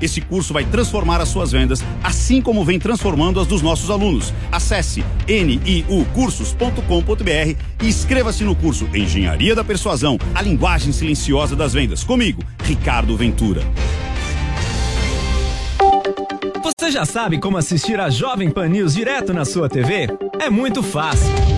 Esse curso vai transformar as suas vendas, assim como vem transformando as dos nossos alunos. Acesse niucursos.com.br e inscreva-se no curso Engenharia da Persuasão, a linguagem silenciosa das vendas. Comigo, Ricardo Ventura. Você já sabe como assistir a Jovem Pan News direto na sua TV? É muito fácil.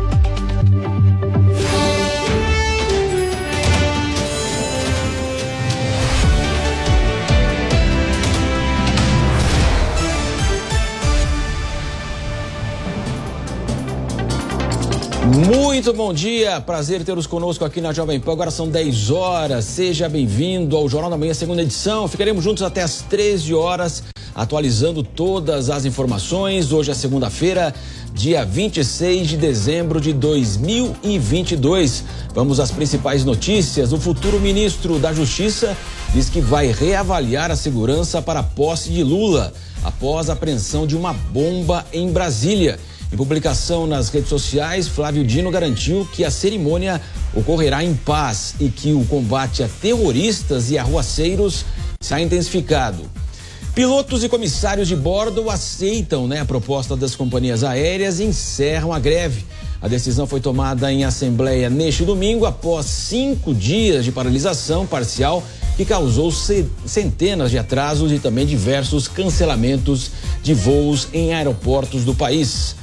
Muito bom dia, prazer tê-los conosco aqui na Jovem Pan. Agora são 10 horas. Seja bem-vindo ao Jornal da Manhã, segunda edição. Ficaremos juntos até as 13 horas, atualizando todas as informações. Hoje é segunda-feira, dia 26 de dezembro de 2022. Vamos às principais notícias. O futuro ministro da Justiça diz que vai reavaliar a segurança para a posse de Lula após a apreensão de uma bomba em Brasília. Em publicação nas redes sociais, Flávio Dino garantiu que a cerimônia ocorrerá em paz e que o combate a terroristas e arruaceiros será intensificado. Pilotos e comissários de bordo aceitam né, a proposta das companhias aéreas e encerram a greve. A decisão foi tomada em assembleia neste domingo, após cinco dias de paralisação parcial que causou centenas de atrasos e também diversos cancelamentos de voos em aeroportos do país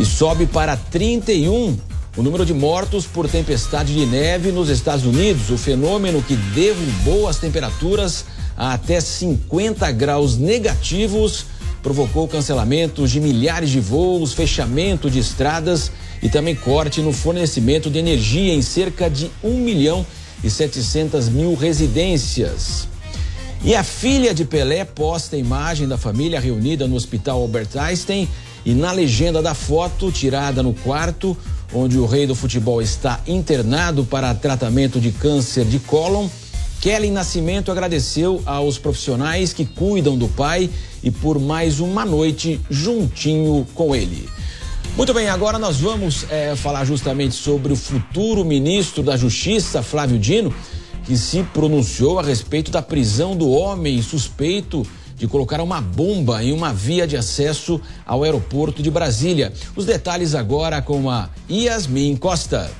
e sobe para 31 o número de mortos por tempestade de neve nos Estados Unidos. O fenômeno que derrubou as temperaturas a até 50 graus negativos provocou cancelamentos de milhares de voos, fechamento de estradas e também corte no fornecimento de energia em cerca de 1 milhão e 700 mil residências. E a filha de Pelé posta a imagem da família reunida no Hospital Albert Einstein e na legenda da foto, tirada no quarto, onde o rei do futebol está internado para tratamento de câncer de cólon, Kelly Nascimento agradeceu aos profissionais que cuidam do pai e por mais uma noite juntinho com ele. Muito bem, agora nós vamos é, falar justamente sobre o futuro ministro da Justiça, Flávio Dino, que se pronunciou a respeito da prisão do homem suspeito de colocar uma bomba em uma via de acesso ao aeroporto de Brasília. Os detalhes agora com a Yasmin Costa.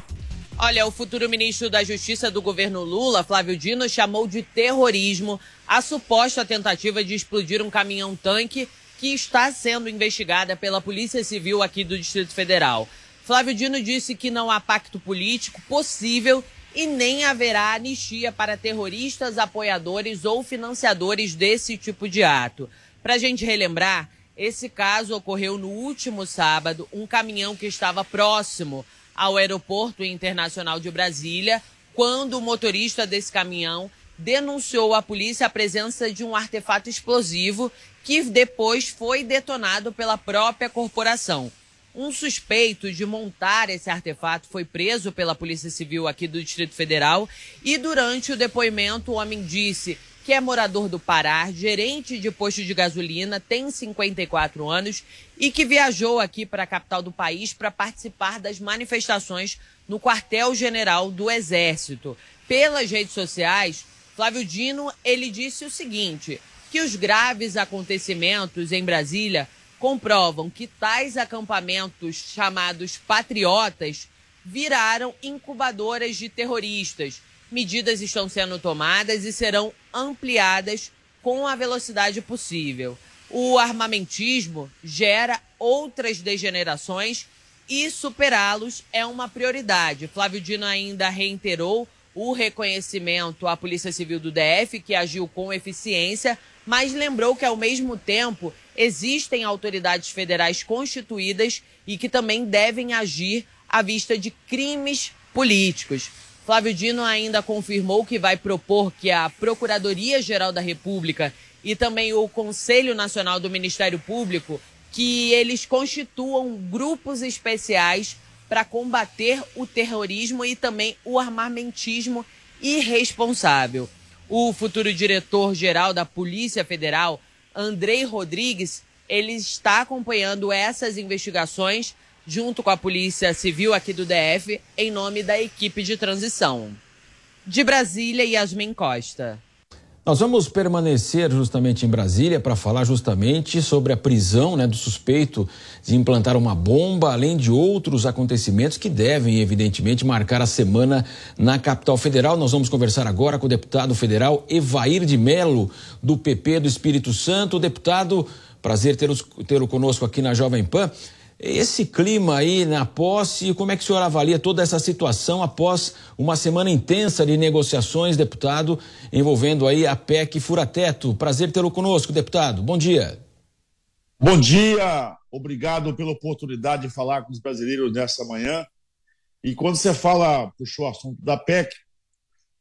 Olha, o futuro ministro da Justiça do governo Lula, Flávio Dino, chamou de terrorismo a suposta tentativa de explodir um caminhão-tanque que está sendo investigada pela Polícia Civil aqui do Distrito Federal. Flávio Dino disse que não há pacto político possível e nem haverá anistia para terroristas, apoiadores ou financiadores desse tipo de ato. Para a gente relembrar, esse caso ocorreu no último sábado. Um caminhão que estava próximo ao Aeroporto Internacional de Brasília, quando o motorista desse caminhão denunciou à polícia a presença de um artefato explosivo que depois foi detonado pela própria corporação. Um suspeito de montar esse artefato foi preso pela Polícia Civil aqui do Distrito Federal e durante o depoimento o homem disse que é morador do Pará, gerente de posto de gasolina, tem 54 anos e que viajou aqui para a capital do país para participar das manifestações no quartel-general do Exército. Pelas redes sociais, Flávio Dino, ele disse o seguinte, que os graves acontecimentos em Brasília comprovam que tais acampamentos chamados patriotas viraram incubadoras de terroristas. Medidas estão sendo tomadas e serão ampliadas com a velocidade possível. O armamentismo gera outras degenerações e superá-los é uma prioridade. Flávio Dino ainda reiterou o reconhecimento à Polícia Civil do DF, que agiu com eficiência, mas lembrou que, ao mesmo tempo, existem autoridades federais constituídas e que também devem agir à vista de crimes políticos. Flávio Dino ainda confirmou que vai propor que a Procuradoria-Geral da República e também o Conselho Nacional do Ministério Público que eles constituam grupos especiais para combater o terrorismo e também o armamentismo irresponsável. O futuro diretor-geral da Polícia Federal, Andrei Rodrigues, ele está acompanhando essas investigações junto com a Polícia Civil aqui do DF, em nome da equipe de transição. De Brasília, Yasmin Costa. Nós vamos permanecer justamente em Brasília para falar justamente sobre a prisão né, do suspeito de implantar uma bomba, além de outros acontecimentos que devem, evidentemente, marcar a semana na capital federal. Nós vamos conversar agora com o deputado federal Evair de Melo, do PP do Espírito Santo. Deputado, prazer ter-o conosco aqui na Jovem Pan. Esse clima aí na posse, como é que o senhor avalia toda essa situação após uma semana intensa de negociações, deputado, envolvendo aí a PEC Furateto? Prazer tê-lo conosco, deputado. Bom dia. Bom dia, obrigado pela oportunidade de falar com os brasileiros nessa manhã. E quando você fala, puxou o assunto da PEC,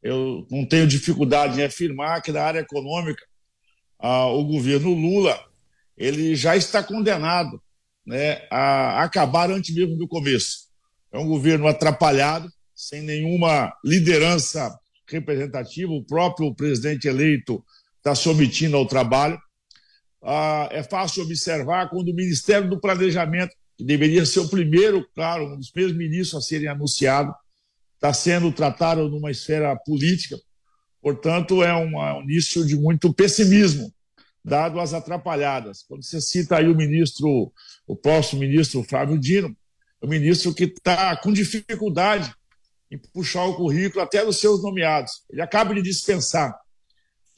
eu não tenho dificuldade em afirmar que na área econômica ah, o governo Lula ele já está condenado né, a acabar antes mesmo do começo. É um governo atrapalhado, sem nenhuma liderança representativa, o próprio presidente eleito está se omitindo ao trabalho. Ah, é fácil observar quando o Ministério do Planejamento, que deveria ser o primeiro, claro, um dos primeiros ministros a serem anunciado, está sendo tratado numa esfera política. Portanto, é um início de muito pessimismo dado as atrapalhadas. Quando você cita aí o ministro, o próximo ministro Flávio Dino, o ministro que está com dificuldade em puxar o currículo até dos seus nomeados. Ele acaba de dispensar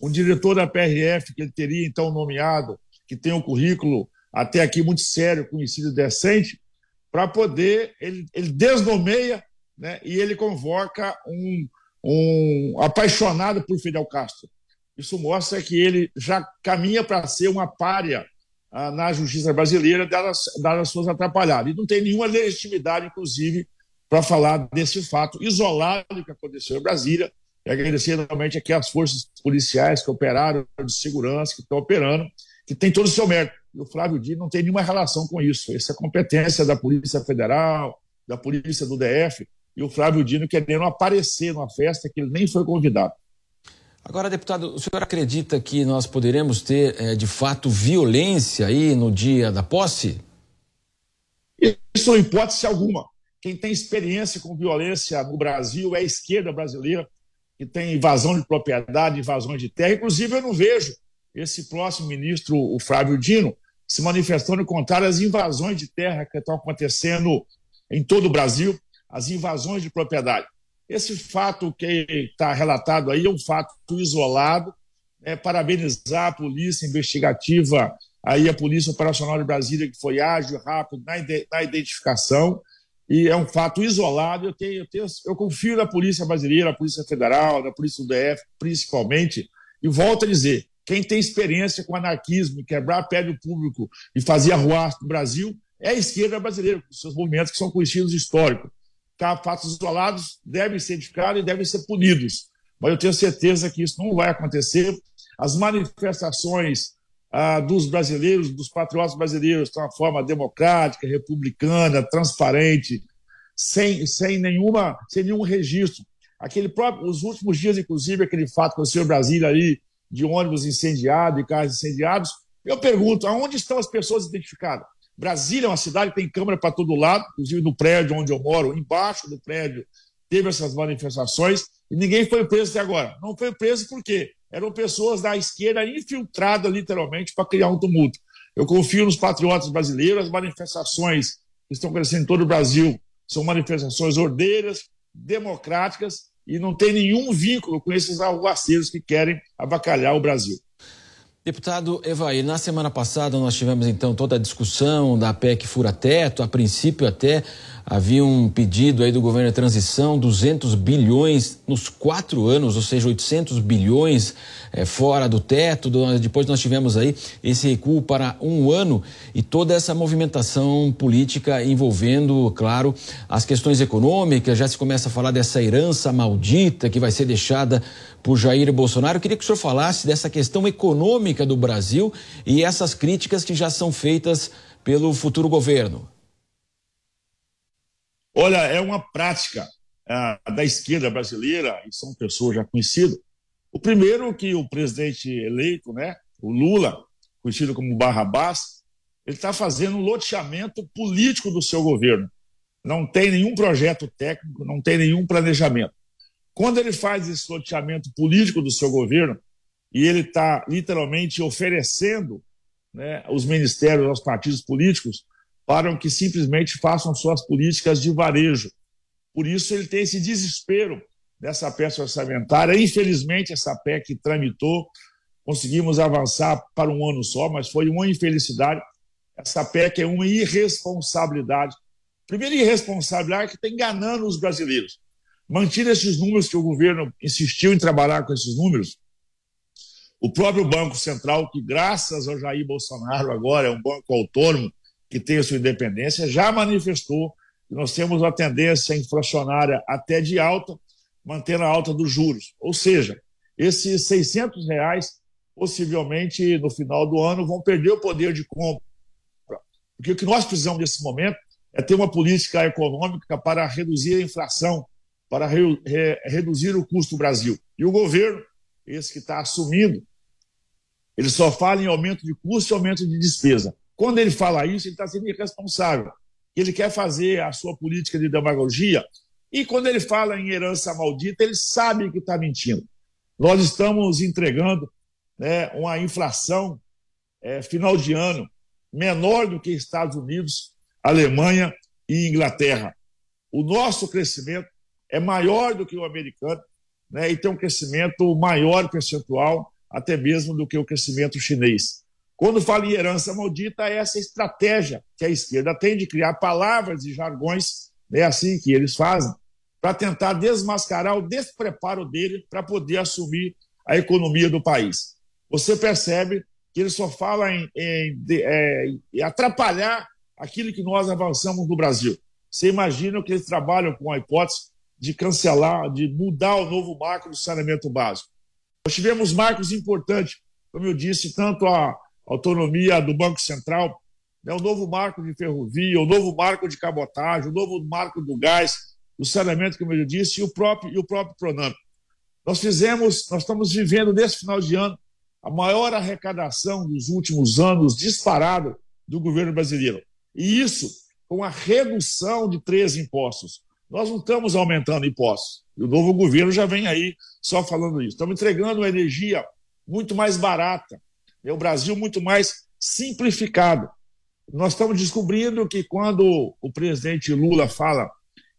um diretor da PRF que ele teria então nomeado, que tem um currículo até aqui muito sério, conhecido e decente, para poder, ele, ele desnomeia né, e ele convoca um, um apaixonado por Fidel Castro. Isso mostra que ele já caminha para ser uma párea ah, na justiça brasileira, dadas, dadas as suas atrapalhadas. E não tem nenhuma legitimidade, inclusive, para falar desse fato isolado que aconteceu em Brasília. E agradecer realmente aqui as forças policiais que operaram, de segurança, que estão operando, que tem todo o seu mérito. E o Flávio Dino não tem nenhuma relação com isso. Essa é competência da Polícia Federal, da Polícia do DF, e o Flávio Dino querendo aparecer numa festa que ele nem foi convidado. Agora, deputado, o senhor acredita que nós poderemos ter, é, de fato, violência aí no dia da posse? Isso não hipótese alguma. Quem tem experiência com violência no Brasil é a esquerda brasileira, que tem invasão de propriedade, invasão de terra. Inclusive, eu não vejo esse próximo ministro, o Flávio Dino, se manifestando contra as invasões de terra que estão acontecendo em todo o Brasil, as invasões de propriedade. Esse fato que está relatado aí é um fato isolado. É, parabenizar a polícia investigativa, aí a Polícia Operacional de Brasília, que foi ágil, rápido na, na identificação, e é um fato isolado. Eu, tenho, eu, tenho, eu confio na Polícia Brasileira, na Polícia Federal, na Polícia do DF, principalmente, e volto a dizer: quem tem experiência com anarquismo, quebrar prédio público e fazer arruar no Brasil é a esquerda brasileira, com seus movimentos que são conhecidos históricos fatos isolados devem ser identificados e devem ser punidos. Mas eu tenho certeza que isso não vai acontecer. As manifestações ah, dos brasileiros, dos patriotas brasileiros, de uma forma democrática, republicana, transparente, sem, sem, nenhuma, sem nenhum registro. Aquele próprio, os últimos dias, inclusive, aquele fato que aconteceu em Brasília ali, de ônibus incendiados e carros incendiados, eu pergunto, aonde estão as pessoas identificadas? Brasília é uma cidade que tem câmera para todo lado, inclusive no prédio onde eu moro, embaixo do prédio, teve essas manifestações e ninguém foi preso até agora. Não foi preso porque eram pessoas da esquerda infiltradas, literalmente, para criar um tumulto. Eu confio nos patriotas brasileiros, as manifestações que estão crescendo em todo o Brasil são manifestações ordeiras, democráticas e não tem nenhum vínculo com esses arruaceiros que querem abacalhar o Brasil. Deputado Evaí, na semana passada nós tivemos então toda a discussão da PEC fura-teto, a princípio até havia um pedido aí do governo de transição, 200 bilhões nos quatro anos, ou seja, 800 bilhões é, fora do teto. Depois nós tivemos aí esse recuo para um ano e toda essa movimentação política envolvendo, claro, as questões econômicas. Já se começa a falar dessa herança maldita que vai ser deixada por Jair Bolsonaro. Eu queria que o senhor falasse dessa questão econômica do Brasil e essas críticas que já são feitas pelo futuro governo. Olha, é uma prática uh, da esquerda brasileira, e são pessoas já conhecidas. O primeiro que o presidente eleito, né, o Lula, conhecido como Barrabás, ele está fazendo um loteamento político do seu governo. Não tem nenhum projeto técnico, não tem nenhum planejamento. Quando ele faz esse loteamento político do seu governo, e ele está literalmente oferecendo né, os ministérios aos partidos políticos para que simplesmente façam suas políticas de varejo. Por isso ele tem esse desespero dessa peça orçamentária. Infelizmente, essa PEC tramitou, conseguimos avançar para um ano só, mas foi uma infelicidade. Essa PEC é uma irresponsabilidade. Primeiro, irresponsabilidade que está enganando os brasileiros. Mantido esses números que o governo insistiu em trabalhar com esses números, o próprio Banco Central, que graças ao Jair Bolsonaro agora é um banco autônomo que tem a sua independência, já manifestou que nós temos uma tendência inflacionária até de alta, mantendo a alta dos juros. Ou seja, esses 600 reais possivelmente no final do ano vão perder o poder de compra. Porque o que nós precisamos nesse momento é ter uma política econômica para reduzir a inflação, para re, re, reduzir o custo do Brasil. E o governo, esse que está assumindo, ele só fala em aumento de custo e aumento de despesa. Quando ele fala isso, ele está sendo irresponsável. Ele quer fazer a sua política de demagogia. E quando ele fala em herança maldita, ele sabe que está mentindo. Nós estamos entregando né, uma inflação é, final de ano menor do que Estados Unidos, Alemanha e Inglaterra. O nosso crescimento é maior do que o americano né, e tem um crescimento maior percentual até mesmo do que o crescimento chinês. Quando fala em herança maldita, é essa estratégia que a esquerda tem de criar palavras e jargões, é assim que eles fazem, para tentar desmascarar o despreparo dele para poder assumir a economia do país. Você percebe que ele só fala em, em, é, em atrapalhar aquilo que nós avançamos no Brasil. Você imagina que eles trabalham com a hipótese de cancelar, de mudar o novo marco do saneamento básico. Nós tivemos marcos importantes, como eu disse, tanto a autonomia do Banco Central, né, o novo marco de ferrovia, o novo marco de cabotagem, o novo marco do gás, o saneamento, como eu disse, e o próprio, e o próprio Pronamp. Nós fizemos, nós estamos vivendo nesse final de ano a maior arrecadação dos últimos anos disparada do governo brasileiro. E isso com a redução de três impostos. Nós não estamos aumentando impostos. E o novo governo já vem aí só falando isso. Estamos entregando uma energia muito mais barata, é o Brasil muito mais simplificado. Nós estamos descobrindo que quando o presidente Lula fala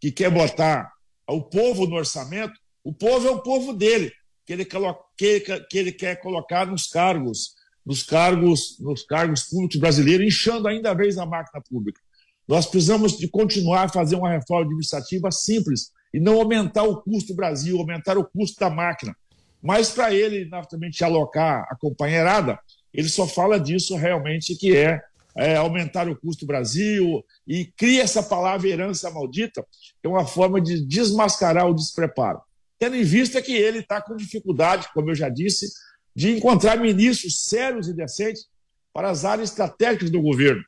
que quer botar o povo no orçamento, o povo é o povo dele, que ele, que, ele quer colocar nos cargos, nos cargos, nos cargos públicos brasileiros, inchando ainda vez a máquina pública. Nós precisamos de continuar a fazer uma reforma administrativa simples, e não aumentar o custo do Brasil, aumentar o custo da máquina. Mas para ele, naturalmente, alocar a companheirada, ele só fala disso realmente que é, é, aumentar o custo do Brasil e cria essa palavra herança maldita, que é uma forma de desmascarar o despreparo. Tendo em vista que ele está com dificuldade, como eu já disse, de encontrar ministros sérios e decentes para as áreas estratégicas do governo.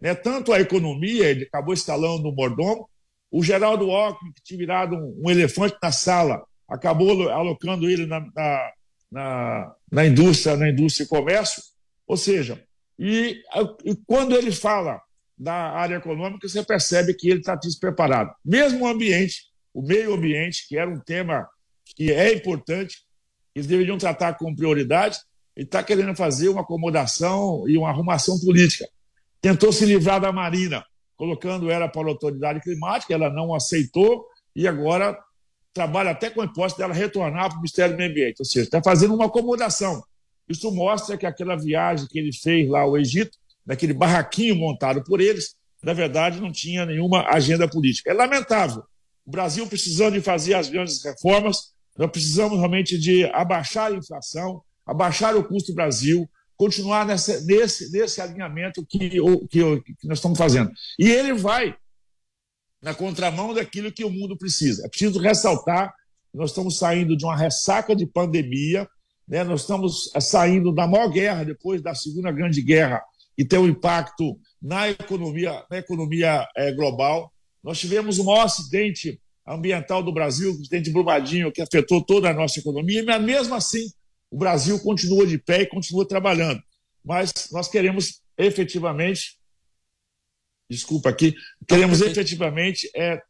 Né? Tanto a economia, ele acabou instalando o mordomo, o Geraldo Alckmin, que tinha virado um, elefante na sala, acabou alocando ele na, na, na, na, indústria, na indústria e comércio. Ou seja, e, e quando ele fala da área econômica, você percebe que ele está despreparado. Mesmo o ambiente, o meio ambiente, que era um tema que é importante, eles deveriam tratar com prioridade, ele está querendo fazer uma acomodação e uma arrumação política. Tentou se livrar da Marina, colocando ela para a autoridade climática, ela não aceitou e agora trabalha até com a hipótese dela retornar para o Ministério do Meio Ambiente, ou seja, está fazendo uma acomodação. Isso mostra que aquela viagem que ele fez lá ao Egito, naquele barraquinho montado por eles, na verdade não tinha nenhuma agenda política. É lamentável. O Brasil precisando de fazer as grandes reformas, nós precisamos realmente de abaixar a inflação, abaixar o custo do Brasil, continuar nesse, nesse alinhamento que, que, que nós estamos fazendo. E ele vai na contramão daquilo que o mundo precisa. É preciso ressaltar nós estamos saindo de uma ressaca de pandemia, né? nós estamos saindo da maior guerra depois da Segunda Grande Guerra, e tem um impacto na economia, na economia é, global. Nós tivemos o maior acidente ambiental do Brasil, o acidente de Brumadinho, que afetou toda a nossa economia, mas mesmo assim o Brasil continua de pé e continua trabalhando. Mas nós queremos efetivamente, desculpa aqui, queremos efetivamente é,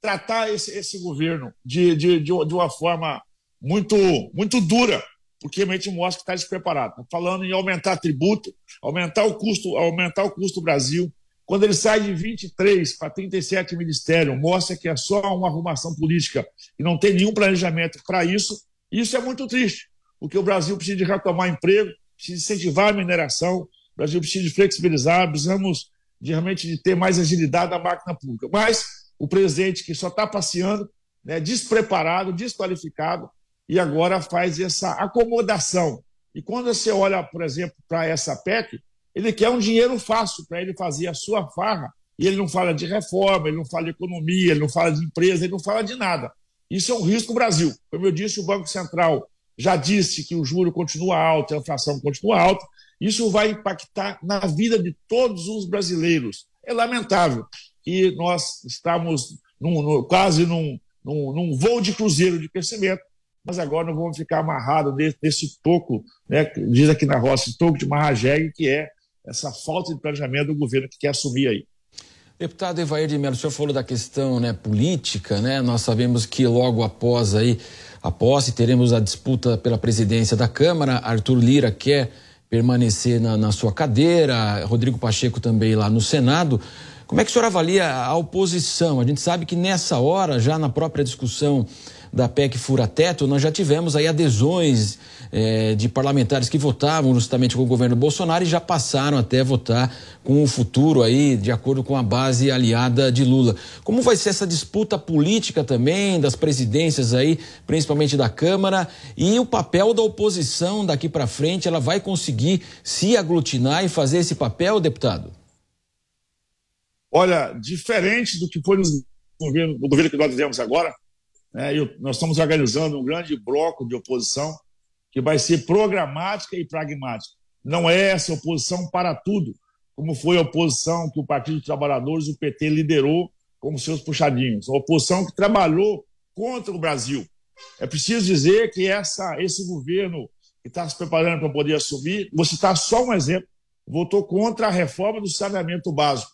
tratar esse, esse governo de, de, de, uma forma muito, muito dura, porque realmente mostra que está despreparado. Está falando em aumentar tributo, aumentar o custo, aumentar o custo do Brasil. Quando ele sai de 23 para 37 ministérios, mostra que é só uma arrumação política e não tem nenhum planejamento para isso. Isso é muito triste, porque o Brasil precisa de retomar emprego, precisa incentivar a mineração, o Brasil precisa flexibilizar, precisamos de, realmente de ter mais agilidade da máquina pública. Mas o presidente que só está passeando, né, despreparado, desqualificado, e agora faz essa acomodação. E quando você olha, por exemplo, para essa PEC, ele quer um dinheiro fácil para ele fazer a sua farra, e ele não fala de reforma, ele não fala de economia, ele não fala de empresa, ele não fala de nada. Isso é um risco no Brasil. Como eu disse, o Banco Central já disse que o juro continua alto, a inflação continua alta. Isso vai impactar na vida de todos os brasileiros. É lamentável que nós estamos num, quase num, num, voo de cruzeiro de crescimento mas agora não vamos ficar amarrados nesse, toco, né, diz aqui na roça, toco de marrajegue, que é essa falta de planejamento do governo que quer assumir aí. Deputado Evair de Mello, o senhor falou da questão né, política, né? Nós sabemos que logo após aí a posse teremos a disputa pela presidência da Câmara. Arthur Lira quer permanecer na, na sua cadeira, Rodrigo Pacheco também lá no Senado. Como é que o senhor avalia a oposição? A gente sabe que nessa hora, já na própria discussão da PEC Fura-Teto, nós já tivemos aí adesões é, de parlamentares que votavam justamente com o governo Bolsonaro e já passaram até votar com o futuro aí, de acordo com a base aliada de Lula. Como vai ser essa disputa política também das presidências aí, principalmente da Câmara, e o papel da oposição daqui para frente, ela vai conseguir se aglutinar e fazer esse papel, deputado? Olha, diferente do que foi no governo, no governo que nós vivemos agora, né? Nós estamos organizando um grande bloco de oposição que vai ser programática e pragmática. Não é essa oposição para tudo, como foi a oposição que o Partido dos Trabalhadores, o PT, liderou como seus puxadinhos. A oposição que trabalhou contra o Brasil. É preciso dizer que essa, esse governo que está se preparando para poder assumir, vou citar só um exemplo, votou contra a reforma do saneamento básico.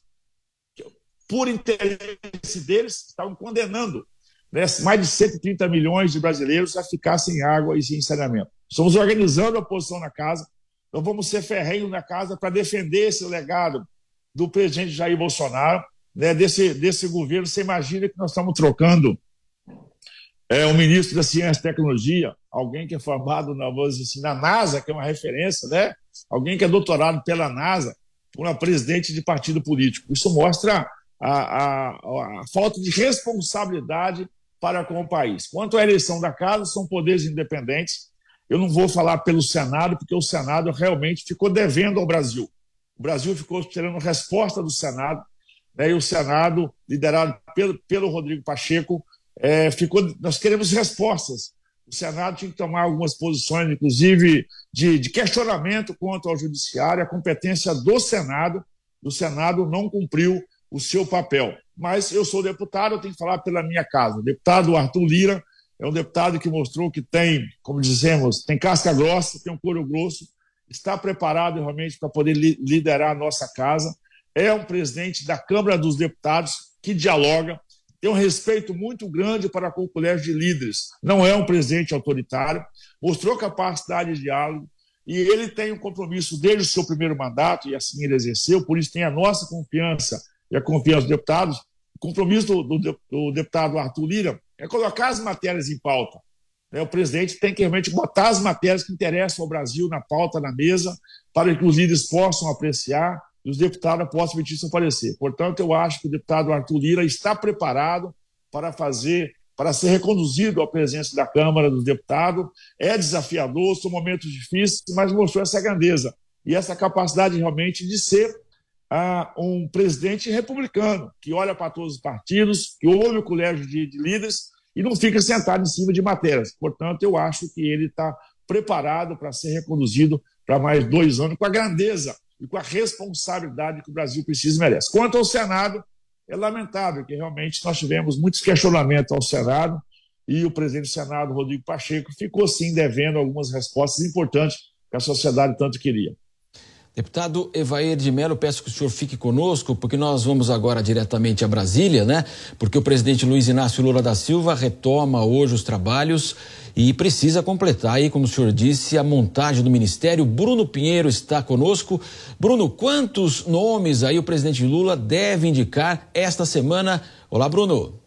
Por interesse deles, estavam condenando né, mais de 130 milhões de brasileiros a ficar sem água e sem saneamento. Estamos organizando a oposição na casa, então vamos ser ferrenhos na casa para defender esse legado do presidente Jair Bolsonaro, né, desse, desse governo. Você imagina que nós estamos trocando é, o ministro da Ciência e Tecnologia, alguém que é formado na, assim, na NASA, que é uma referência, né? alguém que é doutorado pela NASA, por uma presidente de partido político. Isso mostra a, a, a falta de responsabilidade para com o país. Quanto à eleição da casa, são poderes independentes. Eu não vou falar pelo Senado, porque o Senado realmente ficou devendo ao Brasil. O Brasil ficou esperando resposta do Senado, né, e o Senado, liderado pelo, pelo Rodrigo Pacheco, é, ficou. Nós queremos respostas. O Senado tinha que tomar algumas posições, inclusive de, de questionamento quanto ao Judiciário, a competência do Senado. O Senado não cumpriu o seu papel. Mas eu sou deputado, eu tenho que falar pela minha casa. O deputado Arthur Lira é um deputado que mostrou que tem, como dizemos, tem casca grossa, tem um couro grosso, está preparado realmente para poder liderar a nossa casa. É um presidente da Câmara dos Deputados que dialoga, tem um respeito muito grande para com o colégio de líderes. Não é um presidente autoritário, mostrou capacidade de diálogo, e ele tem um compromisso desde o seu primeiro mandato, e assim ele exerceu, por isso tem a nossa confiança e a confiança dos deputados, o compromisso do, do, do, deputado Arthur Lira é colocar as matérias em pauta. Né? O presidente tem que realmente botar as matérias que interessam ao Brasil na pauta, na mesa, para que os líderes possam apreciar e os deputados possam emitir seu parecer. Portanto, eu acho que o deputado Arthur Lira está preparado para fazer, para ser reconduzido à presença da Câmara dos Deputados. É desafiador, são momentos difíceis, mas mostrou essa grandeza e essa capacidade realmente de ser a um presidente republicano, que olha para todos os partidos, que ouve o colégio de, de líderes e não fica sentado em cima de matérias. Portanto, eu acho que ele está preparado para ser reconduzido para mais dois anos, com a grandeza e com a responsabilidade que o Brasil precisa e merece. Quanto ao Senado, é lamentável que realmente nós tivemos muitos questionamentos ao Senado e o presidente do Senado, Rodrigo Pacheco, ficou sim devendo algumas respostas importantes que a sociedade tanto queria. Deputado Evair de Mello, peço que o senhor fique conosco, porque nós vamos agora diretamente a Brasília, né? Porque o presidente Luiz Inácio Lula da Silva retoma hoje os trabalhos e precisa completar aí, como o senhor disse, a montagem do ministério. Bruno Pinheiro está conosco. Bruno, quantos nomes aí o presidente Lula deve indicar esta semana? Olá, Bruno.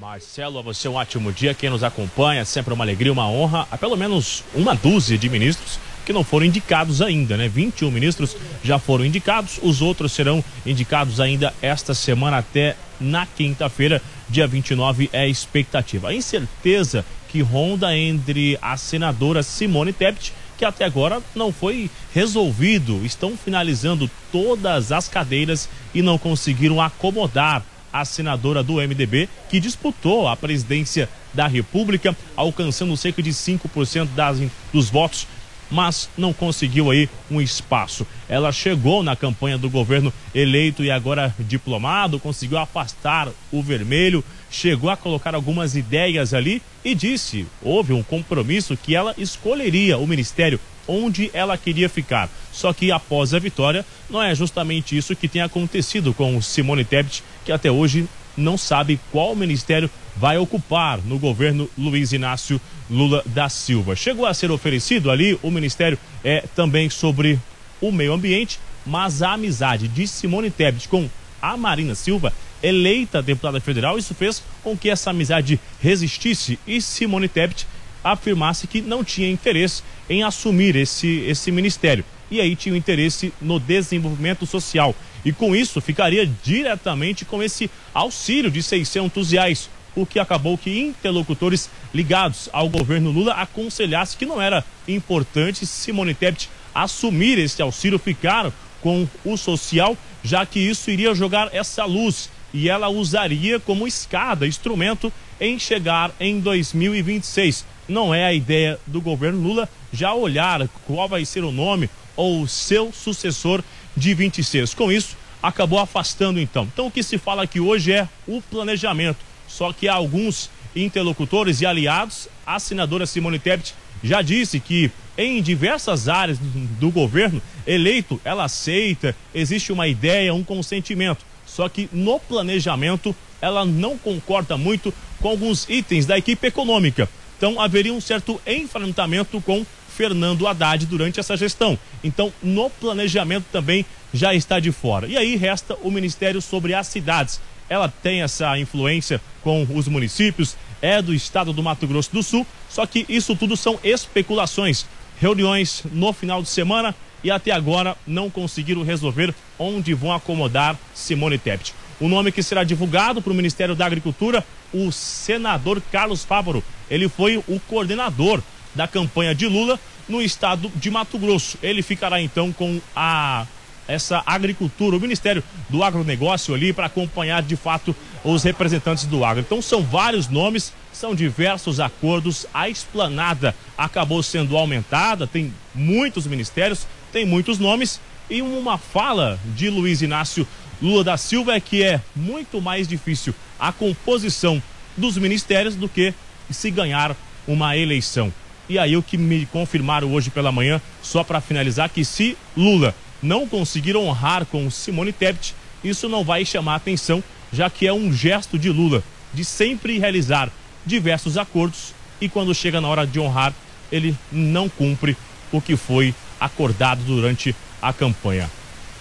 Marcelo, a você um ótimo dia. Quem nos acompanha, sempre uma alegria, uma honra. Há pelo menos uma dúzia de ministros que não foram indicados ainda, né? 21 ministros já foram indicados, os outros serão indicados ainda esta semana até na quinta-feira, dia 29, é a expectativa. A incerteza que ronda entre a senadora Simone Tebet que até agora não foi resolvido. Estão finalizando todas as cadeiras e não conseguiram acomodar a senadora do MDB, que disputou a presidência da República, alcançando cerca de 5% das, dos votos mas não conseguiu aí um espaço. Ela chegou na campanha do governo eleito e agora diplomado, conseguiu afastar o vermelho, chegou a colocar algumas ideias ali e disse: houve um compromisso que ela escolheria o ministério onde ela queria ficar. Só que após a vitória, não é justamente isso que tem acontecido com Simone Tebet, que até hoje não sabe qual ministério vai ocupar no governo Luiz Inácio Lula da Silva. Chegou a ser oferecido ali o ministério é também sobre o meio ambiente, mas a amizade de Simone Tebet com a Marina Silva, eleita deputada federal, isso fez com que essa amizade resistisse e Simone Tebet afirmasse que não tinha interesse em assumir esse, esse ministério. E aí tinha o interesse no desenvolvimento social. E com isso ficaria diretamente com esse auxílio de 600 reais. O que acabou que interlocutores ligados ao governo Lula aconselhassem que não era importante Simone Tebet assumir esse auxílio, ficar com o social, já que isso iria jogar essa luz e ela usaria como escada, instrumento em chegar em 2026. Não é a ideia do governo Lula já olhar qual vai ser o nome ou seu sucessor de 26. Com isso, acabou afastando então. Então o que se fala aqui hoje é o planejamento. Só que alguns interlocutores e aliados, a senadora Simone Tebet já disse que em diversas áreas do governo eleito, ela aceita, existe uma ideia, um consentimento. Só que no planejamento ela não concorda muito com alguns itens da equipe econômica. Então haveria um certo enfrentamento com Fernando Haddad durante essa gestão. Então, no planejamento também já está de fora. E aí resta o Ministério sobre as cidades. Ela tem essa influência com os municípios, é do estado do Mato Grosso do Sul, só que isso tudo são especulações. Reuniões no final de semana e até agora não conseguiram resolver onde vão acomodar Simone Tebet. O nome que será divulgado para o Ministério da Agricultura, o senador Carlos Fávaro. Ele foi o coordenador da campanha de Lula no estado de Mato Grosso. Ele ficará então com a essa agricultura, o Ministério do Agronegócio ali para acompanhar de fato os representantes do agro. Então são vários nomes, são diversos acordos. A esplanada acabou sendo aumentada, tem muitos ministérios, tem muitos nomes e uma fala de Luiz Inácio Lula da Silva é que é muito mais difícil a composição dos ministérios do que se ganhar uma eleição. E aí o que me confirmaram hoje pela manhã, só para finalizar, que se Lula não conseguir honrar com Simone Tebet, isso não vai chamar atenção, já que é um gesto de Lula de sempre realizar diversos acordos e quando chega na hora de honrar, ele não cumpre o que foi acordado durante a campanha.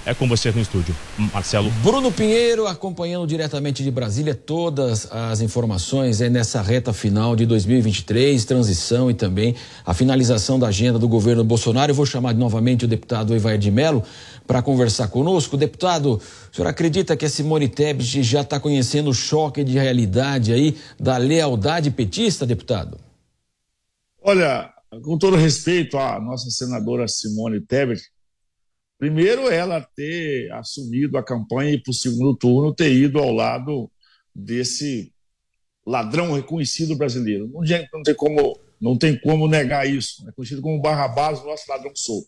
É com você no estúdio, Marcelo. Bruno Pinheiro acompanhando diretamente de Brasília todas as informações é nessa reta final de 2023, transição e também a finalização da agenda do governo Bolsonaro. Eu vou chamar novamente o deputado Evair de Mello para conversar conosco. Deputado, o senhor acredita que a Simone Tebet já está conhecendo o choque de realidade aí da lealdade petista, deputado? Olha, com todo respeito à nossa senadora Simone Tebet, primeiro ela ter assumido a campanha e para o segundo turno ter ido ao lado desse ladrão reconhecido brasileiro. Não, não, tem, como, não tem como negar isso. É conhecido como Barrabás, o nosso ladrão solto.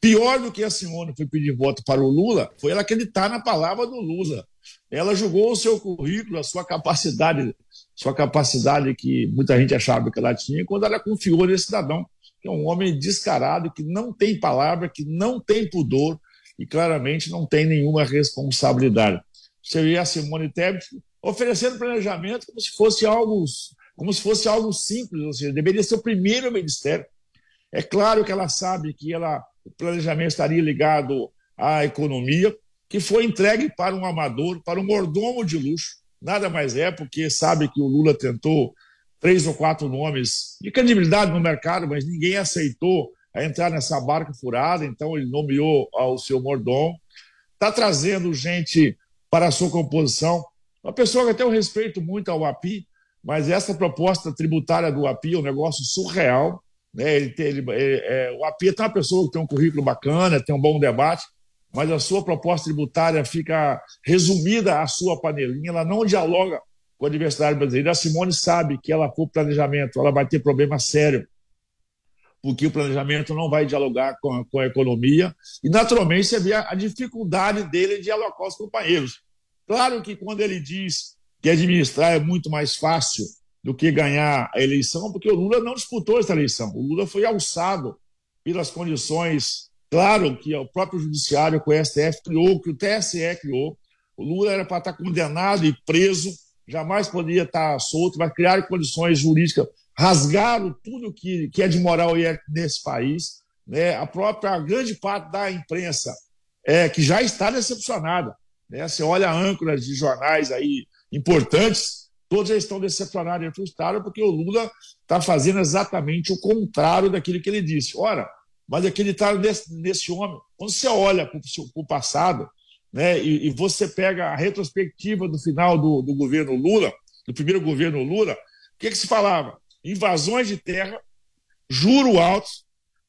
Pior do que a Simone foi pedir voto para o Lula foi ela acreditar na palavra do Lula. Ela julgou o seu currículo, a sua capacidade, sua capacidade que muita gente achava que ela tinha, quando ela confiou nesse cidadão, é um homem descarado, que não tem palavra, que não tem pudor e claramente não tem nenhuma responsabilidade. Você vê a Simone Tebet oferecendo planejamento como se fosse algo, como se fosse algo simples, ou seja, deveria ser o primeiro ministério. É claro que ela sabe que ela, o planejamento estaria ligado à economia, que foi entregue para um amador, para um mordomo de luxo. Nada mais é, porque sabe que o Lula tentou três ou quatro nomes de credibilidade no mercado, mas ninguém aceitou entrar nessa barca furada, então ele nomeou ao seu mordomo. Está trazendo gente para a sua composição. Uma pessoa que até eu respeito muito ao API, mas essa proposta tributária do API é um negócio surreal. Né? Ele, tem, ele é, é, o API é uma pessoa que tem um currículo bacana, tem um bom debate, mas a sua proposta tributária fica resumida à sua panelinha, ela não dialoga com a diversidade brasileira. A Simone sabe que ela, por planejamento, ela vai ter problema sério, porque o planejamento não vai dialogar com a, com a economia, e naturalmente você vê a, a dificuldade dele de com os companheiros. Claro que quando ele diz que administrar é muito mais fácil do que ganhar a eleição, porque o Lula não disputou essa eleição. O Lula foi alçado pelas condições, claro, que o próprio Judiciário, que o STF criou, que o TSE criou. O Lula era para estar condenado e preso, jamais poderia estar solto, mas criar condições jurídicas, rasgaram tudo que, que é de moral e é nesse país. Né? A própria a grande parte da imprensa é, que já está decepcionada né? Você olha âncoras de jornais aí importantes, todos eles estão decepcionados e frustrados porque o Lula está fazendo exatamente o contrário daquilo que ele disse. Ora, mas acreditaram nesse, nesse homem. Quando você olha para o passado né, e, e, você pega a retrospectiva do final do, do governo Lula, do primeiro governo Lula, o que, que se falava? Invasões de terra, juro altos,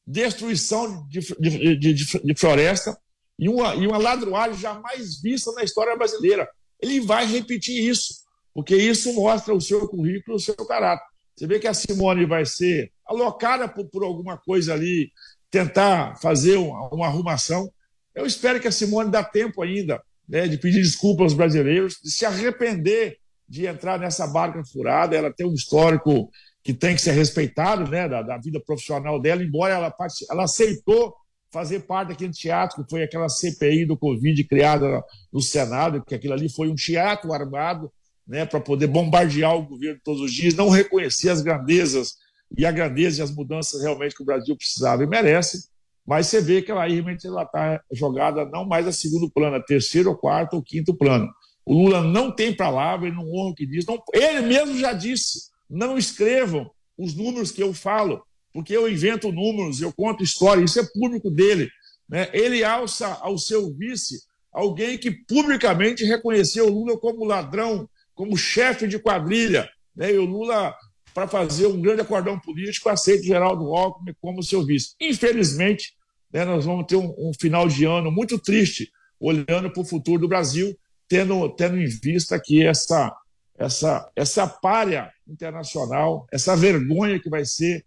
destruição de, de, de, de floresta, e uma, e uma ladruagem jamais vista na história brasileira. Ele vai repetir isso, porque isso mostra o seu currículo, o seu caráter. Você vê que a Simone vai ser alocada por, por alguma coisa ali, tentar fazer uma, uma, arrumação. Eu espero que a Simone dá tempo ainda né, de pedir desculpas aos brasileiros, de se arrepender de entrar nessa barca furada. Ela tem um histórico que tem que ser respeitado né, da, da vida profissional dela, embora ela, ela aceitou fazer parte daquele teatro que foi aquela CPI do Covid criada no Senado, que aquilo ali foi um teatro armado né, para poder bombardear o governo todos os dias, não reconhecer as grandezas e a grandeza e as mudanças realmente que o Brasil precisava e merece, mas você vê que ela realmente está jogada não mais a segundo plano, a terceiro, quarto ou quinto plano. O Lula não tem palavra, ele não honra o que diz. Não, ele mesmo já disse: não escrevam os números que eu falo, porque eu invento números, eu conto história, isso é público dele. Né? Ele alça ao seu vice alguém que publicamente reconheceu o Lula como ladrão, como chefe de quadrilha. Né? E o Lula, para fazer um grande acordão político, aceita Geraldo Alckmin como seu vice. Infelizmente, né, nós vamos ter um, um final de ano muito triste, olhando para o futuro do Brasil, tendo, tendo em vista que essa, essa, essa párea internacional, essa vergonha que vai ser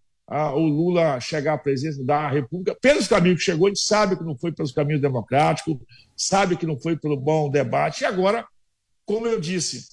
o Lula chegar à presidência da República, pelos caminhos que chegou, a gente sabe que não foi pelos caminhos democráticos, sabe que não foi pelo bom debate. E agora, como eu disse,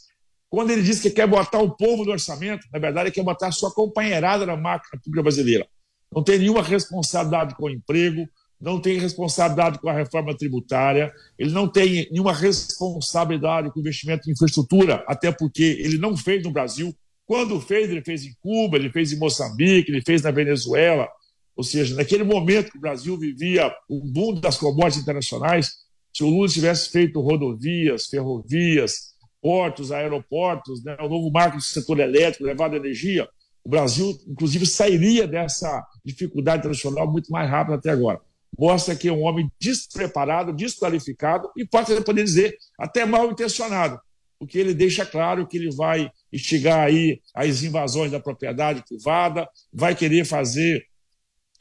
quando ele diz que quer botar o povo no orçamento, na verdade, ele quer botar sua companheirada na máquina pública brasileira. Não tem nenhuma responsabilidade com o emprego, não tem responsabilidade com a reforma tributária, ele não tem nenhuma responsabilidade com o investimento em infraestrutura, até porque ele não fez no Brasil. Quando fez, ele fez em Cuba, ele fez em Moçambique, ele fez na Venezuela. Ou seja, naquele momento que o Brasil vivia o boom das commodities internacionais, se o Lula tivesse feito rodovias, ferrovias, portos, aeroportos, né, o novo marco do setor elétrico, levado energia, o Brasil, inclusive, sairia dessa dificuldade internacional muito mais rápido até agora. Mostra que é um homem despreparado, desqualificado e pode poder dizer até mal intencionado, porque ele deixa claro que ele vai instigar aí as invasões da propriedade privada, vai querer fazer